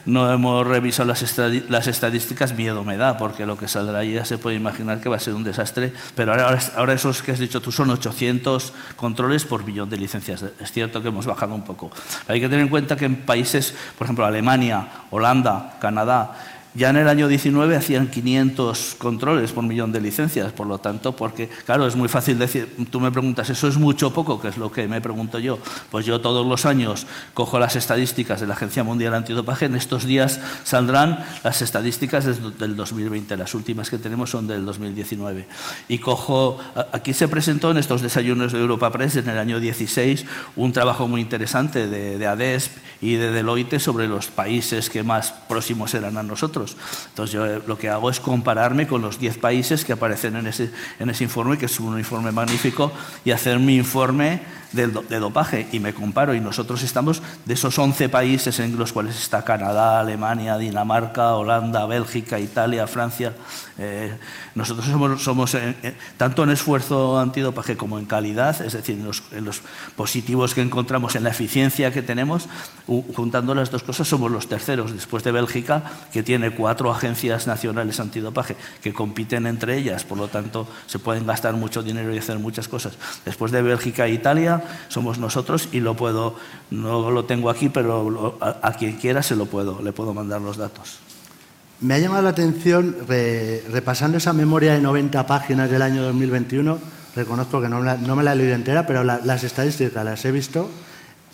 F: no hemos revisado las, las, estadísticas, miedo me da, porque lo que saldrá ahí ya se puede imaginar que va a ser un desastre. Pero ahora, ahora esos que has dicho tú son 800 controles por billón de licencias. Es cierto que hemos bajado un poco. Hay que tener en cuenta que en países, por ejemplo, Alemania, Holanda, Canadá, ya en el año 19 hacían 500 controles por millón de licencias, por lo tanto, porque, claro, es muy fácil decir, tú me preguntas, ¿eso es mucho o poco? Que es lo que me pregunto yo. Pues yo todos los años cojo las estadísticas de la Agencia Mundial Antidopaje, en estos días saldrán las estadísticas del 2020, las últimas que tenemos son del 2019. Y cojo, aquí se presentó en estos desayunos de Europa Press en el año 16 un trabajo muy interesante de, de ADESP y de Deloitte sobre los países que más próximos eran a nosotros entonces yo eh, lo que hago es compararme con los 10 países que aparecen en ese, en ese informe, que es un informe magnífico, y hacer mi informe de, de, dopaje y me comparo y nosotros estamos de esos 11 países en los cuales está Canadá, Alemania, Dinamarca, Holanda, Bélgica, Italia, Francia. Eh, nosotros somos, eh, eh, tanto en esfuerzo antidopaje como en calidad, es decir, en los, en los, positivos que encontramos, en la eficiencia que tenemos, juntando las dos cosas somos los terceros, después de Bélgica, que tiene cuatro agencias nacionales antidopaje que compiten entre ellas, por lo tanto se pueden gastar mucho dinero y hacer muchas cosas. Después de Bélgica e Italia, somos nosotros y lo puedo, no lo tengo aquí, pero a, quien quiera se lo puedo, le puedo mandar los datos.
D: Me ha llamado la atención, repasando esa memoria de 90 páginas del año 2021, reconozco que no, me la he leído entera, pero las estadísticas las he visto,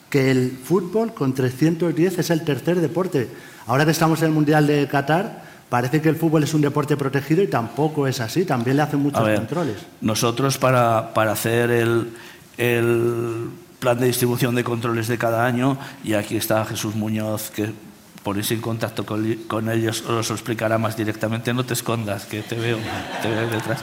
D: que el fútbol con 310 es el tercer deporte. Ahora que estamos en el Mundial de Qatar, parece que el fútbol es un deporte protegido y tampoco es así, también le hacen muchos controles.
F: Nosotros para, para hacer el, el plan de distribución de controles de cada año y aquí está Jesús Muñoz que ponéis en contacto con, ellos, os lo explicará más directamente. No te escondas, que te veo, te veo detrás.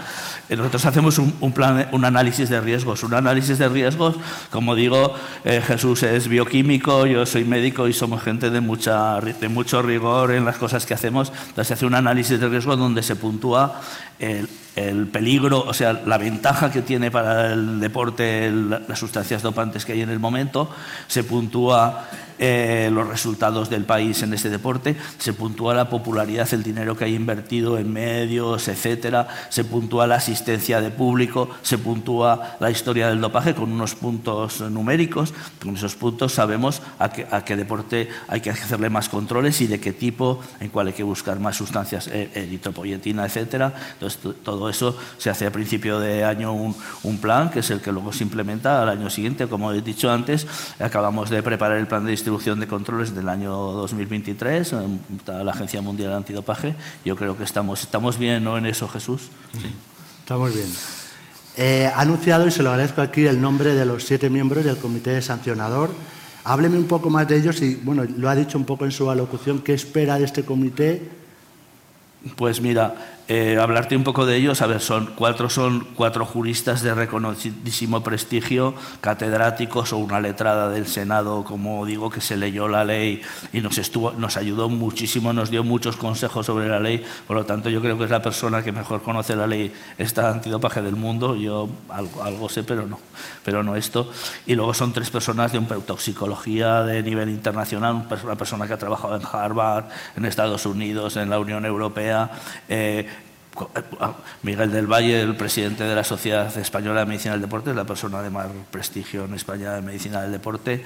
F: Eh, nosotros hacemos un, plan, un análisis de riesgos. Un análisis de riesgos, como digo, eh, Jesús es bioquímico, yo soy médico y somos gente de, mucha, de mucho rigor en las cosas que hacemos. Entonces se hace un análisis de riesgos donde se puntúa el, el peligro, o sea, la ventaja que tiene para el deporte las sustancias dopantes que hay en el momento, se puntúa eh, los resultados del país en este deporte, se puntúa la popularidad, el dinero que hay invertido en medios, etcétera, se puntúa la asistencia de público, se puntúa la historia del dopaje con unos puntos numéricos. Con esos puntos sabemos a qué, deporte hay que hacerle más controles y de qué tipo, en cuál hay que buscar más sustancias, eh, eritropoyetina, etcétera. Entonces, todo eso se hace a principio de año un, un, plan, que es el que luego se implementa al año siguiente. Como he dicho antes, acabamos de preparar el plan de distribución de controles del año 2023, la Agencia Mundial Antidopaje. Yo creo que estamos, estamos bien ¿no? en eso, Jesús.
D: Sí. Estamos bien. Eh, ha anunciado, y se lo agradezco aquí, el nombre de los siete miembros del comité sancionador. Hábleme un poco más de ellos y, bueno, lo ha dicho un poco en su alocución, ¿qué espera de este comité?
F: Pues mira, eh, hablarte un poco de ellos, a ver, son cuatro, son cuatro juristas de reconocidísimo prestigio, catedráticos o una letrada del Senado, como digo, que se leyó la ley y nos, estuvo, nos ayudó muchísimo, nos dio muchos consejos sobre la ley, por lo tanto yo creo que es la persona que mejor conoce la ley esta antidopaje del mundo, yo algo, algo sé, pero no, pero no esto. Y luego son tres personas de un toxicología de nivel internacional, una persona que ha trabajado en Harvard, en Estados Unidos, en la Unión Europea. Eh, Miguel del Valle, el presidente de la Sociedad Española de Medicina del Deporte, es la persona de más prestigio en España de Medicina del Deporte,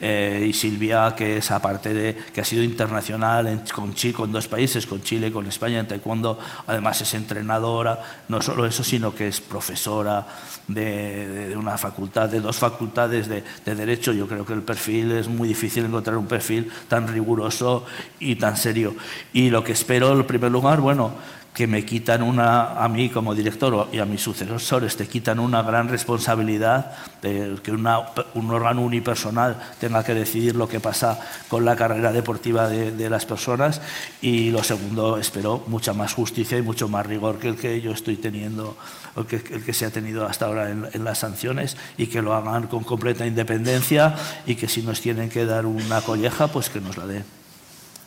F: eh, y Silvia, que es aparte de que ha sido internacional con Chile, con dos países, con Chile con España en taekwondo, además es entrenadora, no solo eso, sino que es profesora de, una facultad, de dos facultades de, de Derecho. Yo creo que el perfil es muy difícil encontrar un perfil tan riguroso y tan serio. Y lo que espero, en primer lugar, bueno, que me quitan una, a mí como director y a mis sucesores, te quitan una gran responsabilidad de que un órgano unipersonal tenga que decidir lo que pasa con la carrera deportiva de, las personas. Y lo segundo, espero mucha más justicia y mucho más rigor que el que yo estoy teniendo, el que, el que se ha tenido hasta ahora en, en las sanciones y que lo hagan con completa independencia y que si nos tienen que dar una colleja, pues que nos la den.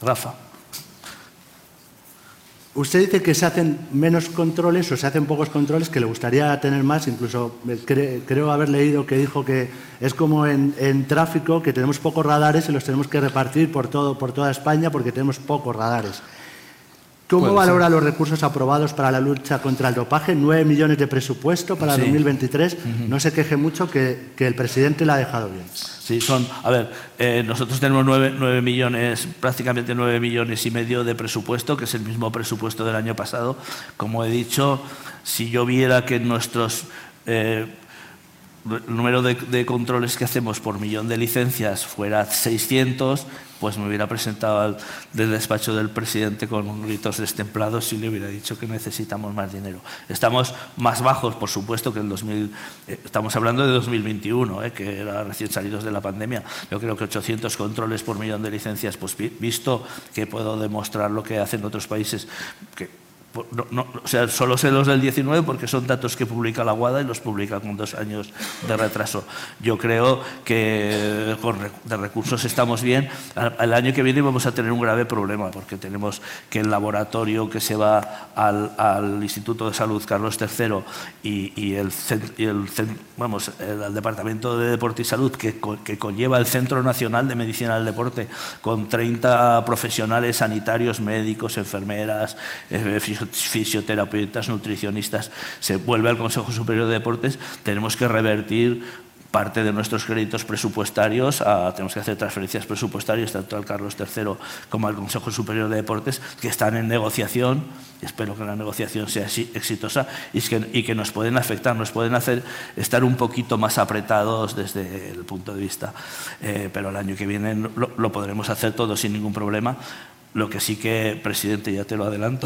F: Rafa.
D: Usted dice que se hacen menos controles o se hacen pocos controles, que le gustaría tener más. Incluso creo haber leído que dijo que es como en, tráfico, que tenemos pocos radares y los tenemos que repartir por, todo, por toda España porque tenemos pocos radares. ¿Cómo valora los recursos aprobados para la lucha contra el dopaje? Nueve millones de presupuesto para 2023. No se queje mucho que, el presidente la ha dejado bien.
F: Sí, son. A ver, eh, nosotros tenemos nueve, millones, prácticamente nueve millones y medio de presupuesto, que es el mismo presupuesto del año pasado. Como he dicho, si yo viera que nuestros. Eh, el número de, controles que hacemos por millón de licencias fuera 600, pues me hubiera presentado al, del despacho del presidente con gritos destemplados y le hubiera dicho que necesitamos más dinero. Estamos más bajos, por supuesto, que el 2000, eh, estamos hablando de 2021, eh, que era recién salidos de la pandemia. Yo creo que 800 controles por millón de licencias, pues visto que puedo demostrar lo que hacen otros países, que o sea, solo sé los del 19 porque son datos que publica la Guada y los publica con dos años de retraso. Yo creo que de recursos estamos bien. El año que viene vamos a tener un grave problema porque tenemos que el laboratorio que se va al, Instituto de Salud Carlos III y, el, vamos, el, Departamento de Deporte y Salud que, que conlleva el Centro Nacional de Medicina del Deporte con 30 profesionales sanitarios, médicos, enfermeras, eh, fisioterapeutas, nutricionistas, se vuelve al Consejo Superior de Deportes, tenemos que revertir parte de nuestros créditos presupuestarios, tenemos que hacer transferencias presupuestarias tanto al Carlos III como al Consejo Superior de Deportes, que están en negociación, espero que la negociación sea exitosa, y que, y que, nos pueden afectar, nos pueden hacer estar un poquito más apretados desde el punto de vista. Eh, pero el año que viene lo, lo podremos hacer todo sin ningún problema. Lo que sí que, presidente, ya te lo adelanto,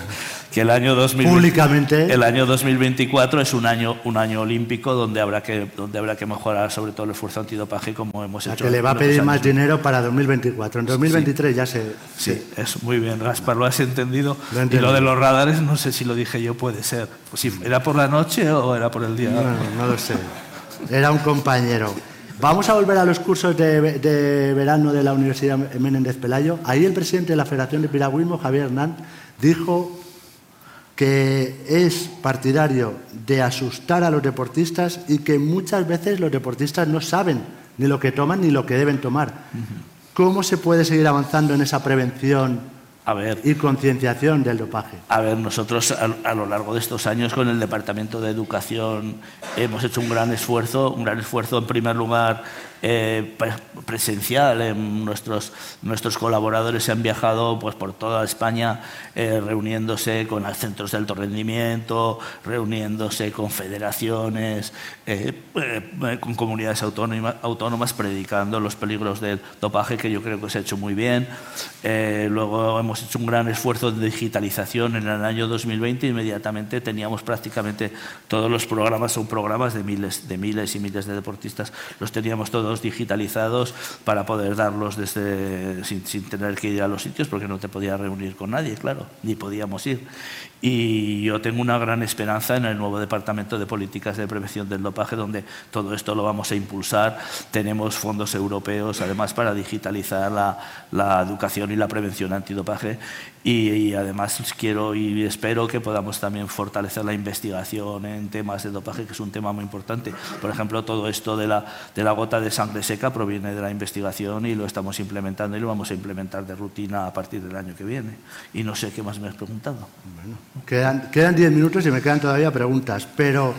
F: <laughs> que el año,
D: Públicamente.
F: el año 2024 es un año, un año olímpico donde habrá, que, donde habrá que mejorar sobre todo el esfuerzo antidopaje como hemos hecho.
D: que le va a pedir más dinero para 2024. En 2023 ya se...
F: Sí, es muy bien, Gaspar, lo has entendido. y lo de los radares, no sé si lo dije yo, puede ser. Pues ¿Era por la noche o era por el día?
D: No, no lo sé. Era un compañero. Vamos a volver a los cursos de, verano de la Universidad Menéndez Pelayo. Ahí el presidente de la Federación de Piragüismo, Javier Hernán, dijo que es partidario de asustar a los deportistas y que muchas veces los deportistas no saben ni lo que toman ni lo que deben tomar. ¿Cómo se puede seguir avanzando en esa prevención a ver, y concienciación del dopaje.
F: A ver, nosotros a, lo largo de estos años con el Departamento de Educación hemos hecho un gran esfuerzo, un gran esfuerzo en primer lugar eh, presencial. nuestros, nuestros colaboradores han viajado pues, por toda España eh, reuniéndose con centros de alto rendimiento, reuniéndose con federaciones, con comunidades autónomas, predicando los peligros del dopaje, que yo creo que se ha hecho muy bien. luego hemos hecho un gran esfuerzo de digitalización en el año 2020, inmediatamente teníamos prácticamente todos los programas, son programas de miles, de miles y miles de deportistas, los teníamos todos digitalizados para poder darlos desde, sin, sin tener que ir a los sitios, porque no te podías reunir con nadie, claro, ni podíamos ir. Y yo tengo una gran esperanza en el nuevo Departamento de Políticas de Prevención del Dopaje, donde todo esto lo vamos a impulsar. Tenemos fondos europeos, además, para digitalizar la, educación y la prevención antidopaje. Y, además quiero y espero que podamos también fortalecer la investigación en temas de dopaje, que es un tema muy importante. Por ejemplo, todo esto de la, de la gota de sangre seca proviene de la investigación y lo estamos implementando y lo vamos a implementar de rutina a partir del año que viene. Y no sé qué más me has preguntado.
D: Quedan, quedan diez minutos y me quedan todavía preguntas, pero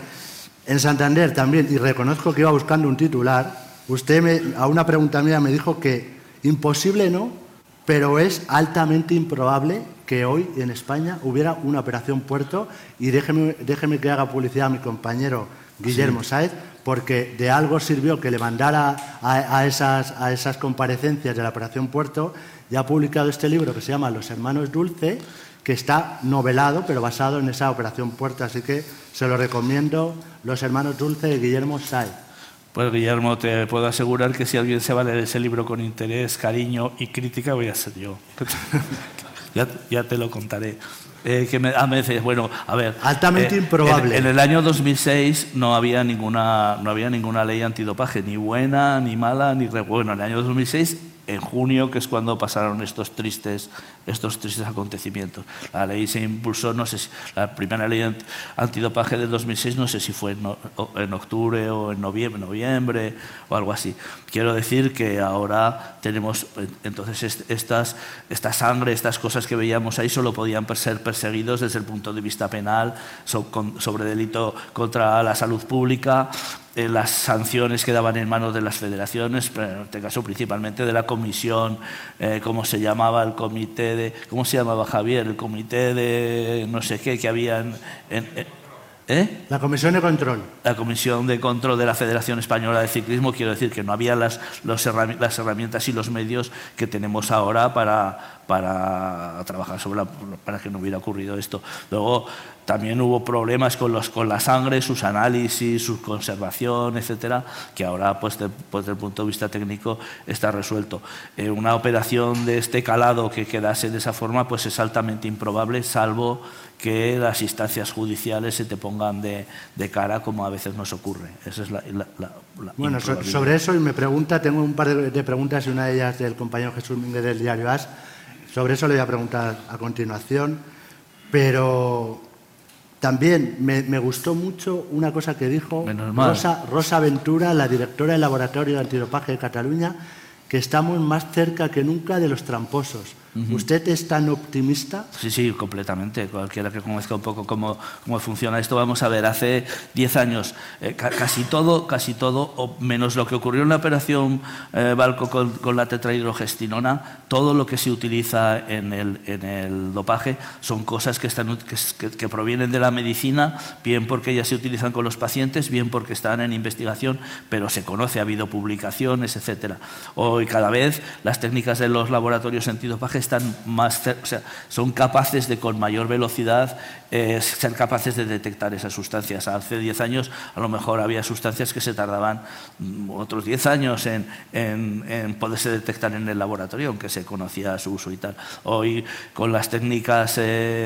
D: en Santander también, y reconozco que iba buscando un titular, usted me, a una pregunta mía me dijo que imposible no, pero es altamente improbable que hoy en España hubiera una operación puerto y déjeme, déjeme que haga publicidad a mi compañero Guillermo sí. Saez, porque de algo sirvió que le mandara a, a, esas, a esas comparecencias de la operación puerto y ha publicado este libro que se llama Los Hermanos Dulce, que está novelado, pero basado en esa operación puerta. Así que se lo recomiendo, Los Hermanos Dulce de Guillermo Say.
F: Pues Guillermo, te puedo asegurar que si alguien se va a leer ese libro con interés, cariño y crítica, voy a ser yo. <laughs> ya, ya, te lo contaré. Eh, que me, a veces, bueno, a ver.
D: Altamente eh, improbable.
F: En, en, el año 2006 no había ninguna, no había ninguna ley antidopaje, ni buena, ni mala, ni re, bueno. En el año 2006 en junio, que es cuando pasaron estos tristes, estos tristes acontecimientos. La ley se impulsó, no sé si, la primera ley antidopaje del 2006, no sé si fue en, octubre o en noviembre, noviembre o algo así. Quiero decir que ahora tenemos, entonces, estas, esta sangre, estas cosas que veíamos ahí, solo podían ser perseguidos desde el punto de vista penal, sobre delito contra la salud pública, eh, las sanciones quedaban en manos de las federaciones, pero en este caso principalmente de la comisión, eh, ¿cómo se llamaba? El comité de, ¿cómo se llamaba Javier? El comité de no sé qué que había en, ¿Eh?
D: La Comisión de Control.
F: La Comisión de Control de la Federación Española de Ciclismo, quiero decir que no había las, los las herramientas y los medios que tenemos ahora para, para trabajar sobre la, para que no hubiera ocurrido esto. Luego también hubo problemas con, los, con la sangre, sus análisis, su conservación, etcétera, que ahora, pues, de, pues desde el punto de vista técnico, está resuelto. Eh, una operación de este calado que quedase de esa forma, pues es altamente improbable, salvo que las instancias judiciales se te pongan de, de cara como a veces nos ocurre. Esa es la, la, la, la
D: bueno, so, sobre eso y me pregunta, tengo un par de, de, preguntas y una de ellas del compañero Jesús Mínguez del diario AS. Sobre eso le voy a preguntar a continuación, pero también me, me gustó mucho una cosa que dijo Rosa, Rosa Ventura, la directora del Laboratorio de Antidopaje de Cataluña, que estamos más cerca que nunca de los tramposos. Uh -huh. ¿Usted es tan optimista?
F: Sí, sí, completamente. Cualquiera que conozca un poco cómo, cómo funciona esto, vamos a ver, hace 10 años eh, ca casi todo, casi todo, o menos lo que ocurrió en la operación eh, Balco con, con, la tetrahidrogestinona, todo lo que se utiliza en el, en el dopaje son cosas que, están, que, que, provienen de la medicina, bien porque ya se utilizan con los pacientes, bien porque están en investigación, pero se conoce, ha habido publicaciones, etc. Hoy cada vez las técnicas de los laboratorios antidopaje están más, o son capaces de con mayor velocidad eh, ser capaces de detectar esas sustancias. Hace 10 años a lo mejor había sustancias que se tardaban mm, otros 10 años en, poderse detectar en el laboratorio, aunque se conocía su uso y tal. Hoy con las técnicas eh,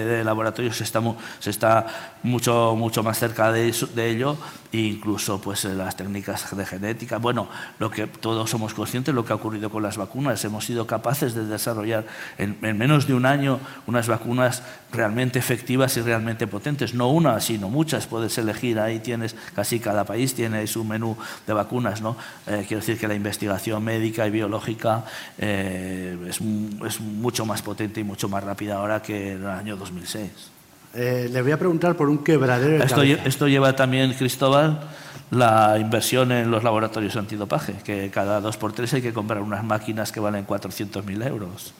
F: de laboratorio se está, mucho, mucho más cerca de, de ello e incluso pues, las técnicas de genética. Bueno, lo que todos somos conscientes, lo que ha ocurrido con las vacunas, hemos sido capaces de desarrollar en, en menos de un año unas vacunas realmente efectivas y realmente potentes. No una, sino muchas. Puedes elegir, ahí tienes, casi cada país tiene su menú de vacunas. ¿no? Eh, quiero decir que la investigación médica y biológica eh, es, es mucho más potente y mucho más rápida ahora que en el año 2006.
D: Eh, le voy a preguntar por un quebradero de
F: esto,
D: cabeza.
F: esto lleva también, Cristóbal, la inversión en los laboratorios antidopaje, que cada dos por tres hay que comprar unas máquinas que valen 400.000 euros.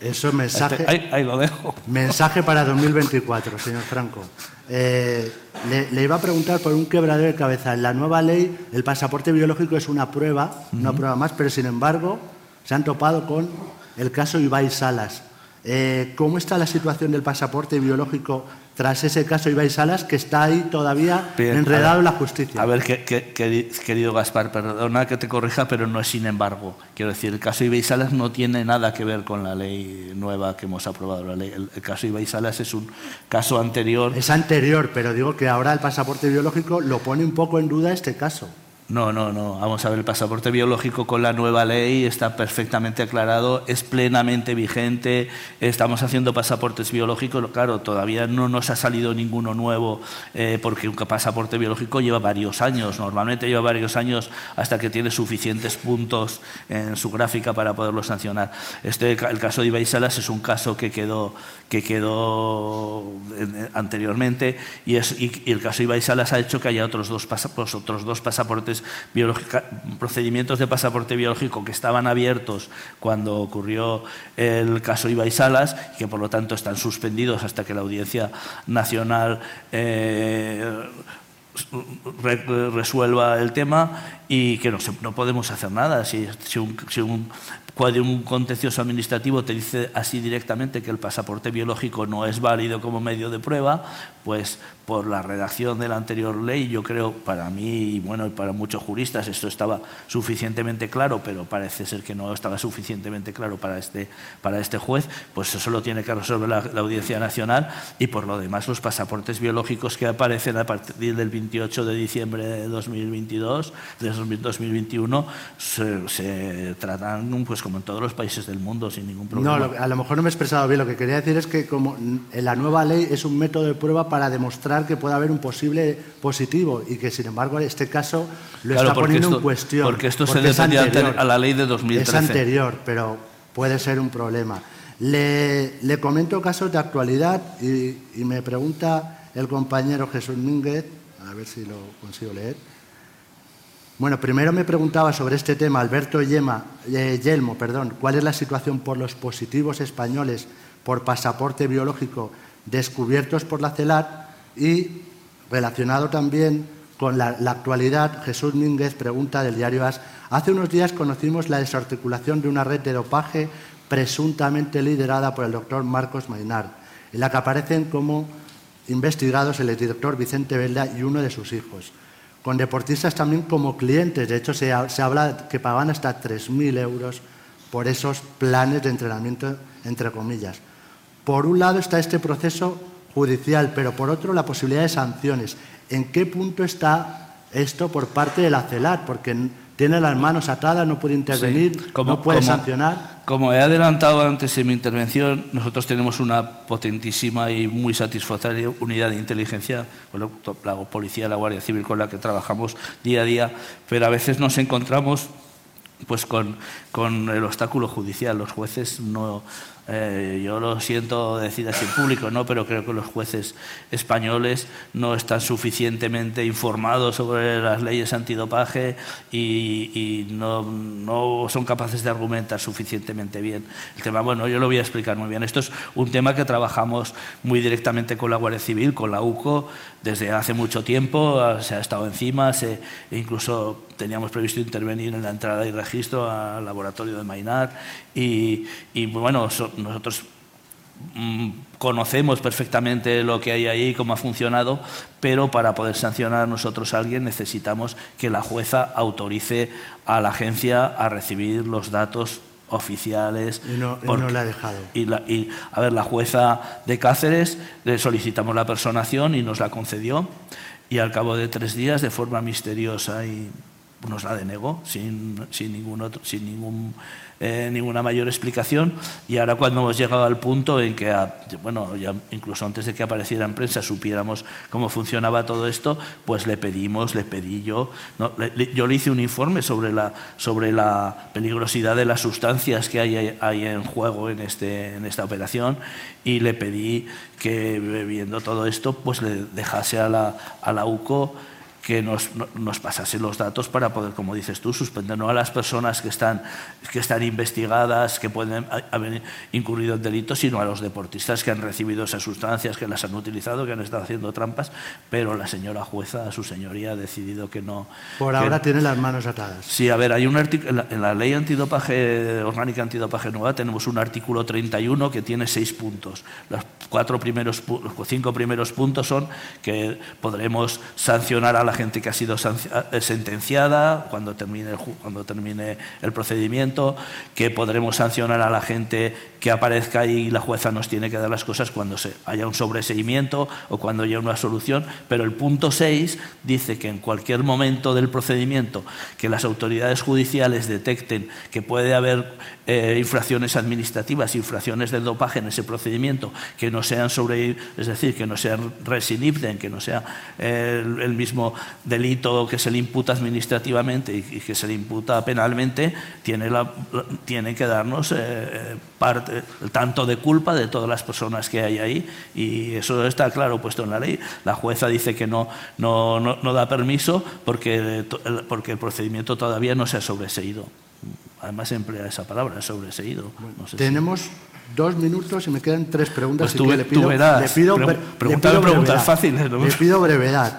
D: Eso mensaje,
F: Este- ahí, ahí lo dejo.
D: mensaje para 2024, señor Franco. Eh, le, le iba a preguntar por un quebradero de cabeza. En la nueva ley, el pasaporte biológico es una prueba, una prueba más, pero sin embargo se han topado con el caso Ibai Salas. Eh, ¿Cómo está la situación del pasaporte biológico tras ese caso Ibai Salas que está ahí todavía
F: Bien,
D: enredado
F: ver,
D: en la justicia?
F: A ver, que- que- que- querido Gaspar, perdona que te corrija, pero no es sin embargo. Quiero decir, el caso Ibai Salas no tiene nada que ver con la ley nueva que hemos aprobado. La ley. El, el caso Ibai Salas es un caso anterior.
D: Es anterior, pero digo que ahora el pasaporte biológico lo pone un poco en duda este caso.
F: No, no, no. Vamos a ver, el pasaporte biológico con la nueva ley está perfectamente aclarado, es plenamente vigente. Estamos haciendo pasaportes biológicos. Claro, todavía no nos ha salido ninguno nuevo eh, porque un pasaporte biológico lleva varios años. Normalmente lleva varios años hasta que tiene suficientes puntos en su gráfica para poderlo sancionar. Este, el caso de Ibai Salas es un caso que quedó, que quedó anteriormente y, es, y, y el caso de Ibai Salas ha hecho que haya otros dos, pasa- pues, otros dos pasaportes procedimientos de pasaporte biológico que estaban abiertos cuando ocurrió el caso Ibai Salas y que por lo tanto están suspendidos hasta que la Audiencia Nacional eh, re- resuelva el tema y que no, no podemos hacer nada. Si, si si un, cuando un contencioso administrativo te dice así directamente que el pasaporte biológico no es válido como medio de prueba, pues por la redacción de la anterior ley, yo creo, para mí y bueno, para muchos juristas esto estaba suficientemente claro, pero parece ser que no estaba suficientemente claro para este, para este juez, pues eso lo tiene que resolver la, la Audiencia Nacional y por lo demás los pasaportes biológicos que aparecen a partir del 28 de diciembre de 2022, de 2021, se, se tratan pues como en todos los países del mundo sin ningún problema.
D: No, a lo mejor no me he expresado bien. Lo que quería decir es que como la nueva ley es un método de prueba para demostrar que puede haber un posible positivo y que, sin embargo, este caso lo
F: Claro,
D: está
F: porque
D: poniendo
F: esto-
D: en cuestión.
F: porque esto se
D: es
F: dependía a la ley de 2013.
D: Es anterior, pero puede ser un problema. Le, le comento casos de actualidad y, y me pregunta el compañero Jesús Mínguez, a ver si lo consigo leer. Bueno, primero me preguntaba sobre este tema Alberto eh, Yelmo, perdón, cuál es la situación por los positivos españoles por pasaporte biológico descubiertos por la CELAT y relacionado también con la, actualidad, Jesús Mínguez pregunta del diario AS, hace unos días conocimos la desarticulación de una red de dopaje presuntamente liderada por el doctor Marcos Mainar, en la que aparecen como investigados el exdirector Vicente Velda y uno de sus hijos con deportistas también como clientes. De hecho, se, se habla que pagaban hasta 3.000 euros por esos planes de entrenamiento, entre comillas. Por un lado está este proceso judicial, pero por otro la posibilidad de sanciones. ¿En qué punto está esto por parte de la CELAT? Porque tiene las manos atadas, no puede intervenir,
F: Sí, como-
D: no puede
F: como-
D: sancionar.
F: Como he adelantado antes en mi intervención, nosotros tenemos una potentísima y muy satisfactoria unidad de inteligencia, bueno, la policía, la Guardia Civil con la que trabajamos día a día, pero a veces nos encontramos pues con, con el obstáculo judicial. Los jueces no, eh, yo lo siento decir así en público, ¿no? pero creo que los jueces españoles no están suficientemente informados sobre las leyes antidopaje y, no, no son capaces de argumentar suficientemente bien. El tema, bueno, yo lo voy a explicar muy bien. Esto es un tema que trabajamos muy directamente con la Guardia Civil, con la UCO, desde hace mucho tiempo, ah, se ha estado encima, se, incluso teníamos previsto intervenir en la entrada y registro al laboratorio de Mainar y, bueno, so- nosotros mm, conocemos perfectamente lo que hay ahí, cómo ha funcionado, pero para poder sancionar nosotros a alguien necesitamos que la jueza autorice a la agencia a recibir los datos oficiales.
D: Y no,
F: porque-
D: no le ha dejado.
F: y, la- y, a ver, la jueza de Cáceres le solicitamos la personación y nos la concedió. Y al cabo de tres días, de forma misteriosa y, nos la denegó sin, sin, ningún otro, sin ningún eh, ninguna mayor explicación. Y ahora cuando hemos llegado al punto en que, ah, bueno, ya incluso antes de que apareciera en prensa supiéramos cómo funcionaba todo esto, pues le pedimos, le pedí yo, yo le hice un informe sobre la, sobre la peligrosidad de las sustancias que hay, hay en juego en, este, en esta operación y le pedí que viendo todo esto pues le dejase a la, a la UCO que nos, nos, pasase los datos para poder, como dices tú, suspender no a las personas que están, que están investigadas, que pueden haber incurrido en delitos, sino a los deportistas que han recibido esas sustancias, que las han utilizado, que han estado haciendo trampas, pero la señora jueza, su señoría, ha decidido que no.
D: Por ahora tiene las manos atadas.
F: Sí, a ver, hay un artículo, en, la, ley antidopaje, orgánica antidopaje nueva, tenemos un artículo 31 que tiene seis puntos. Los cuatro primeros, los cinco primeros puntos son que podremos sancionar a la gente que ha sido eh, sentenciada cuando termine, el, cuando termine el procedimiento, que podremos sancionar a la gente que aparezca y la jueza nos tiene que dar las cosas cuando se, haya un sobreseimiento o cuando haya una solución, pero el punto 6 dice que en cualquier momento del procedimiento que las autoridades judiciales detecten que puede haber eh, infracciones administrativas, infracciones de dopaje en ese procedimiento, que no sean sobre, es decir, que no sean resinipten, que no sea eh, el, mismo delito que se le imputa administrativamente y, que se le imputa penalmente, tiene, la, tiene que darnos eh, parte, tanto de culpa de todas las personas que hay ahí y eso está claro puesto en la ley. La jueza dice que no, no, no, da permiso porque, porque el procedimiento todavía no se ha sobreseído. Además emplea esa palabra, sobreseído.
D: tenemos dos minutos y me quedan tres preguntas.
F: Pues tú, le pido, le pido, preguntas fáciles.
D: Le pido brevedad.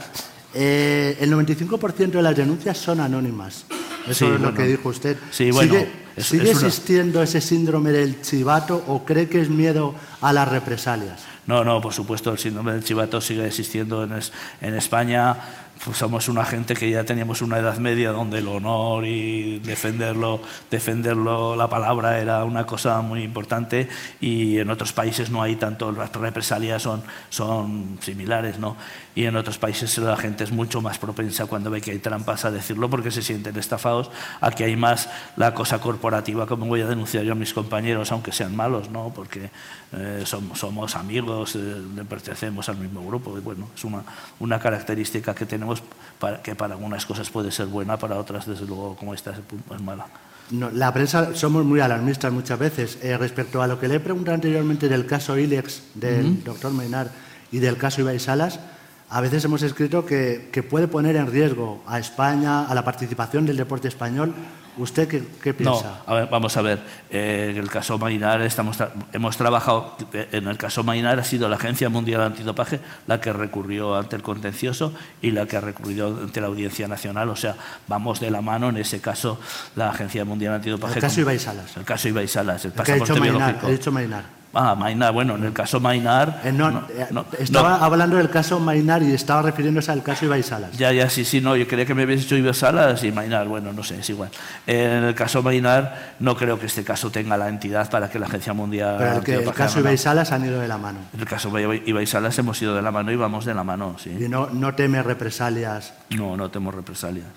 D: Eh, el 95% de las denuncias son anónimas. Eso es lo que dijo usted.
F: Sí, bueno,
D: ¿Sigue, existiendo ese síndrome del chivato o cree que es miedo a las represalias?
F: No, no, por supuesto, el síndrome del chivato sigue existiendo en, en España pues somos una gente que ya teníamos una edad media donde el honor y defenderlo, defenderlo la palabra era una cosa muy importante y en otros países no hay tanto, las represalias son, son similares, ¿no? Y en otros países la gente es mucho más propensa cuando ve que hay trampas a decirlo porque se sienten estafados, a que hay más la cosa corporativa, como voy a denunciar yo a mis compañeros, aunque sean malos, ¿no? Porque eh, somos, somos, amigos, eh, pertenecemos al mismo grupo, y bueno, es una, una característica que tenemos para, que para algunas cosas puede ser buena, para otras, desde luego, como esta, es mala.
D: No, la prensa somos muy alarmistas muchas veces. Eh, respecto a lo que le he preguntado anteriormente del caso ILEX del doctor Mainar y del caso Ibai Salas, a veces hemos escrito que, que, puede poner en riesgo a España, a la participación del deporte español, ¿Usted qué, piensa?
F: No, vamos a ver. en el caso Mainar estamos hemos trabajado. En el caso Mainar ha sido la Agencia Mundial Antidopaje la que recurrió ante el contencioso y la que ha recurrido ante la Audiencia Nacional. O sea, vamos de la mano en ese caso la Agencia Mundial Antidopaje.
D: El caso Ibai Salas.
F: El caso Ibai Salas.
D: El, pasaporte biológico. He dicho Mainar.
F: Ah, Mainar, bueno, en el caso Mainar...
D: Eh, eh, estaba hablando del caso Mainar y estaba refiriéndose al caso Ibai Salas.
F: Ya, ya, sí, sí, no, yo creía que me habías dicho Ibai Salas y Mainar, bueno, no sé, es igual. En el caso Mainar no creo que este caso tenga la entidad para que la Agencia Mundial...
D: Pero el, que, el caso Ibai Salas han ido de la mano.
F: En el caso Ibai Salas hemos ido de la mano y vamos de la mano, sí.
D: ¿Y no, no teme represalias?
F: No, no temo represalias.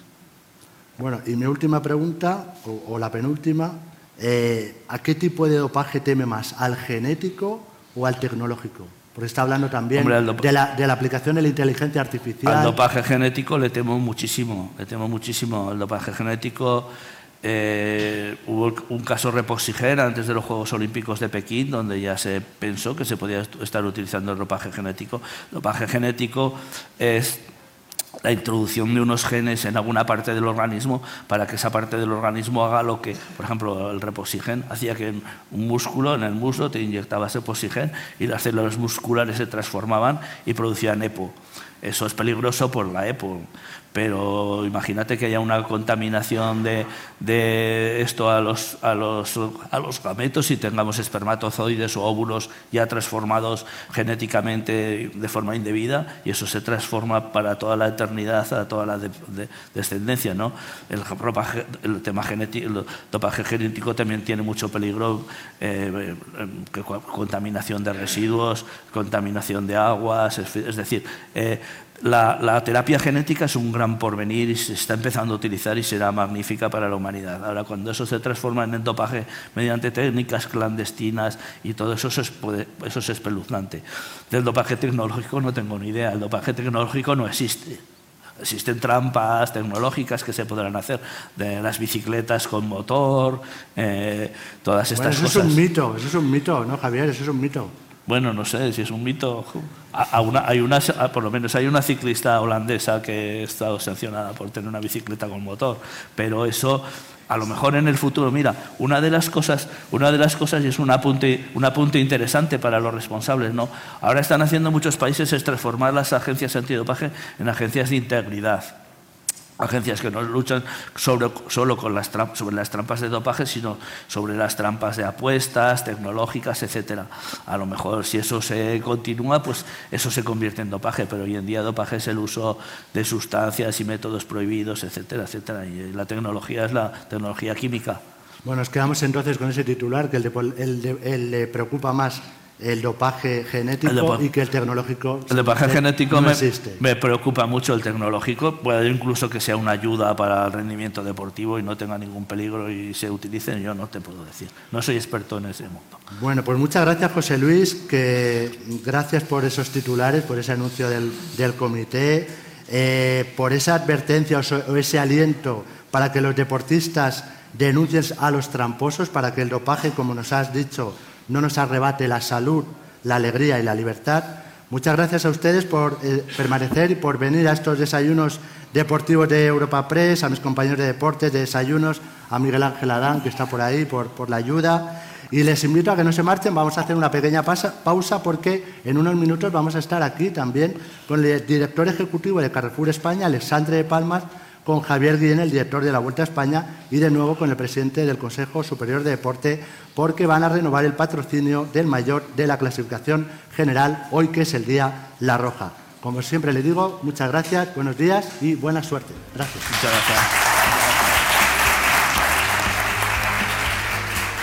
D: Bueno, y mi última pregunta, o la penúltima, eh, ¿a qué tipo de dopaje teme más? ¿Al genético o al tecnológico? Porque está hablando también de, la, de, la, aplicación de la inteligencia artificial.
F: Al dopaje genético le temo muchísimo, le temo muchísimo. El dopaje genético, eh, hubo un caso Repoxigen antes de los Juegos Olímpicos de Pekín, donde ya se pensó que se podía estar utilizando el dopaje genético. El dopaje genético es la introducción de unos genes en alguna parte del organismo para que esa parte del organismo haga lo que, por ejemplo, el reposigen hacía que un músculo, en el muslo, te inyectabas reposigen y las células musculares se transformaban y producían EPO. Eso es peligroso por la EPO, pero imagínate que haya una contaminación de, de esto a los, a, los, a los gametos y tengamos espermatozoides o óvulos ya transformados genéticamente de forma indebida y eso se transforma para toda la eternidad, a toda la descendencia. ¿no? El, el tema genético, genético también tiene mucho peligro, eh, contaminación de residuos, contaminación de aguas, es, decir, eh, la, terapia genética es un gran porvenir y se está empezando a utilizar y será magnífica para la humanidad. Ahora, cuando eso se transforma en dopaje mediante técnicas clandestinas y todo eso, eso es, eso es espeluznante. Del dopaje tecnológico no tengo ni idea. El dopaje tecnológico no existe. Existen trampas tecnológicas que se podrán hacer de las bicicletas con motor, eh, todas estas
D: cosas.
F: Eso
D: es un mito, eso es un mito, ¿no, Javier? Eso es un mito.
F: Bueno, no sé si es un mito. hay una, por lo menos hay una ciclista holandesa que ha estado sancionada por tener una bicicleta con motor, pero eso a lo mejor en el futuro, mira, una de las cosas, una de las cosas y es un apunte, un apunte interesante para los responsables, ¿no? Ahora están haciendo muchos países es transformar las agencias antidopaje en agencias de integridad agencias que no luchan sobre, solo con las sobre las trampas de dopaje, sino sobre las trampas de apuestas, tecnológicas, etcétera. A lo mejor si eso se continúa, pues eso se convierte en dopaje, pero hoy en día dopaje es el uso de sustancias y métodos prohibidos, etcétera, etcétera. Y la tecnología es la tecnología química.
D: Bueno, nos quedamos entonces con ese titular que el le preocupa más el dopaje genético y que el tecnológico
F: el dopaje genético me, me, preocupa mucho el tecnológico. Puede incluso que sea una ayuda para el rendimiento deportivo y no tenga ningún peligro y se utilice yo no te puedo decir. No soy experto en ese mundo.
D: Bueno pues muchas gracias José Luis que gracias por esos titulares por ese anuncio del, del comité eh, por esa advertencia o ese aliento para que los deportistas denuncien a los tramposos para que el dopaje como nos has dicho no nos arrebate la salud, la alegría y la libertad. Muchas gracias a ustedes por eh, permanecer y por venir a estos desayunos deportivos de Europa Press, a mis compañeros de deportes de desayunos, a Miguel Ángel Adán, que está por ahí, por, la ayuda. Y les invito a que no se marchen, vamos a hacer una pequeña pausa porque en unos minutos vamos a estar aquí también con el director ejecutivo de Carrefour España, Alexandre de Palmas, con Javier Guillén, el director de la Vuelta a España, y de nuevo con el presidente del Consejo Superior de Deporte, porque van a renovar el patrocinio del mayor de la clasificación general, hoy que es el Día La Roja. Como siempre le digo, muchas gracias, buenos días y buena suerte. Gracias.
F: Muchas gracias.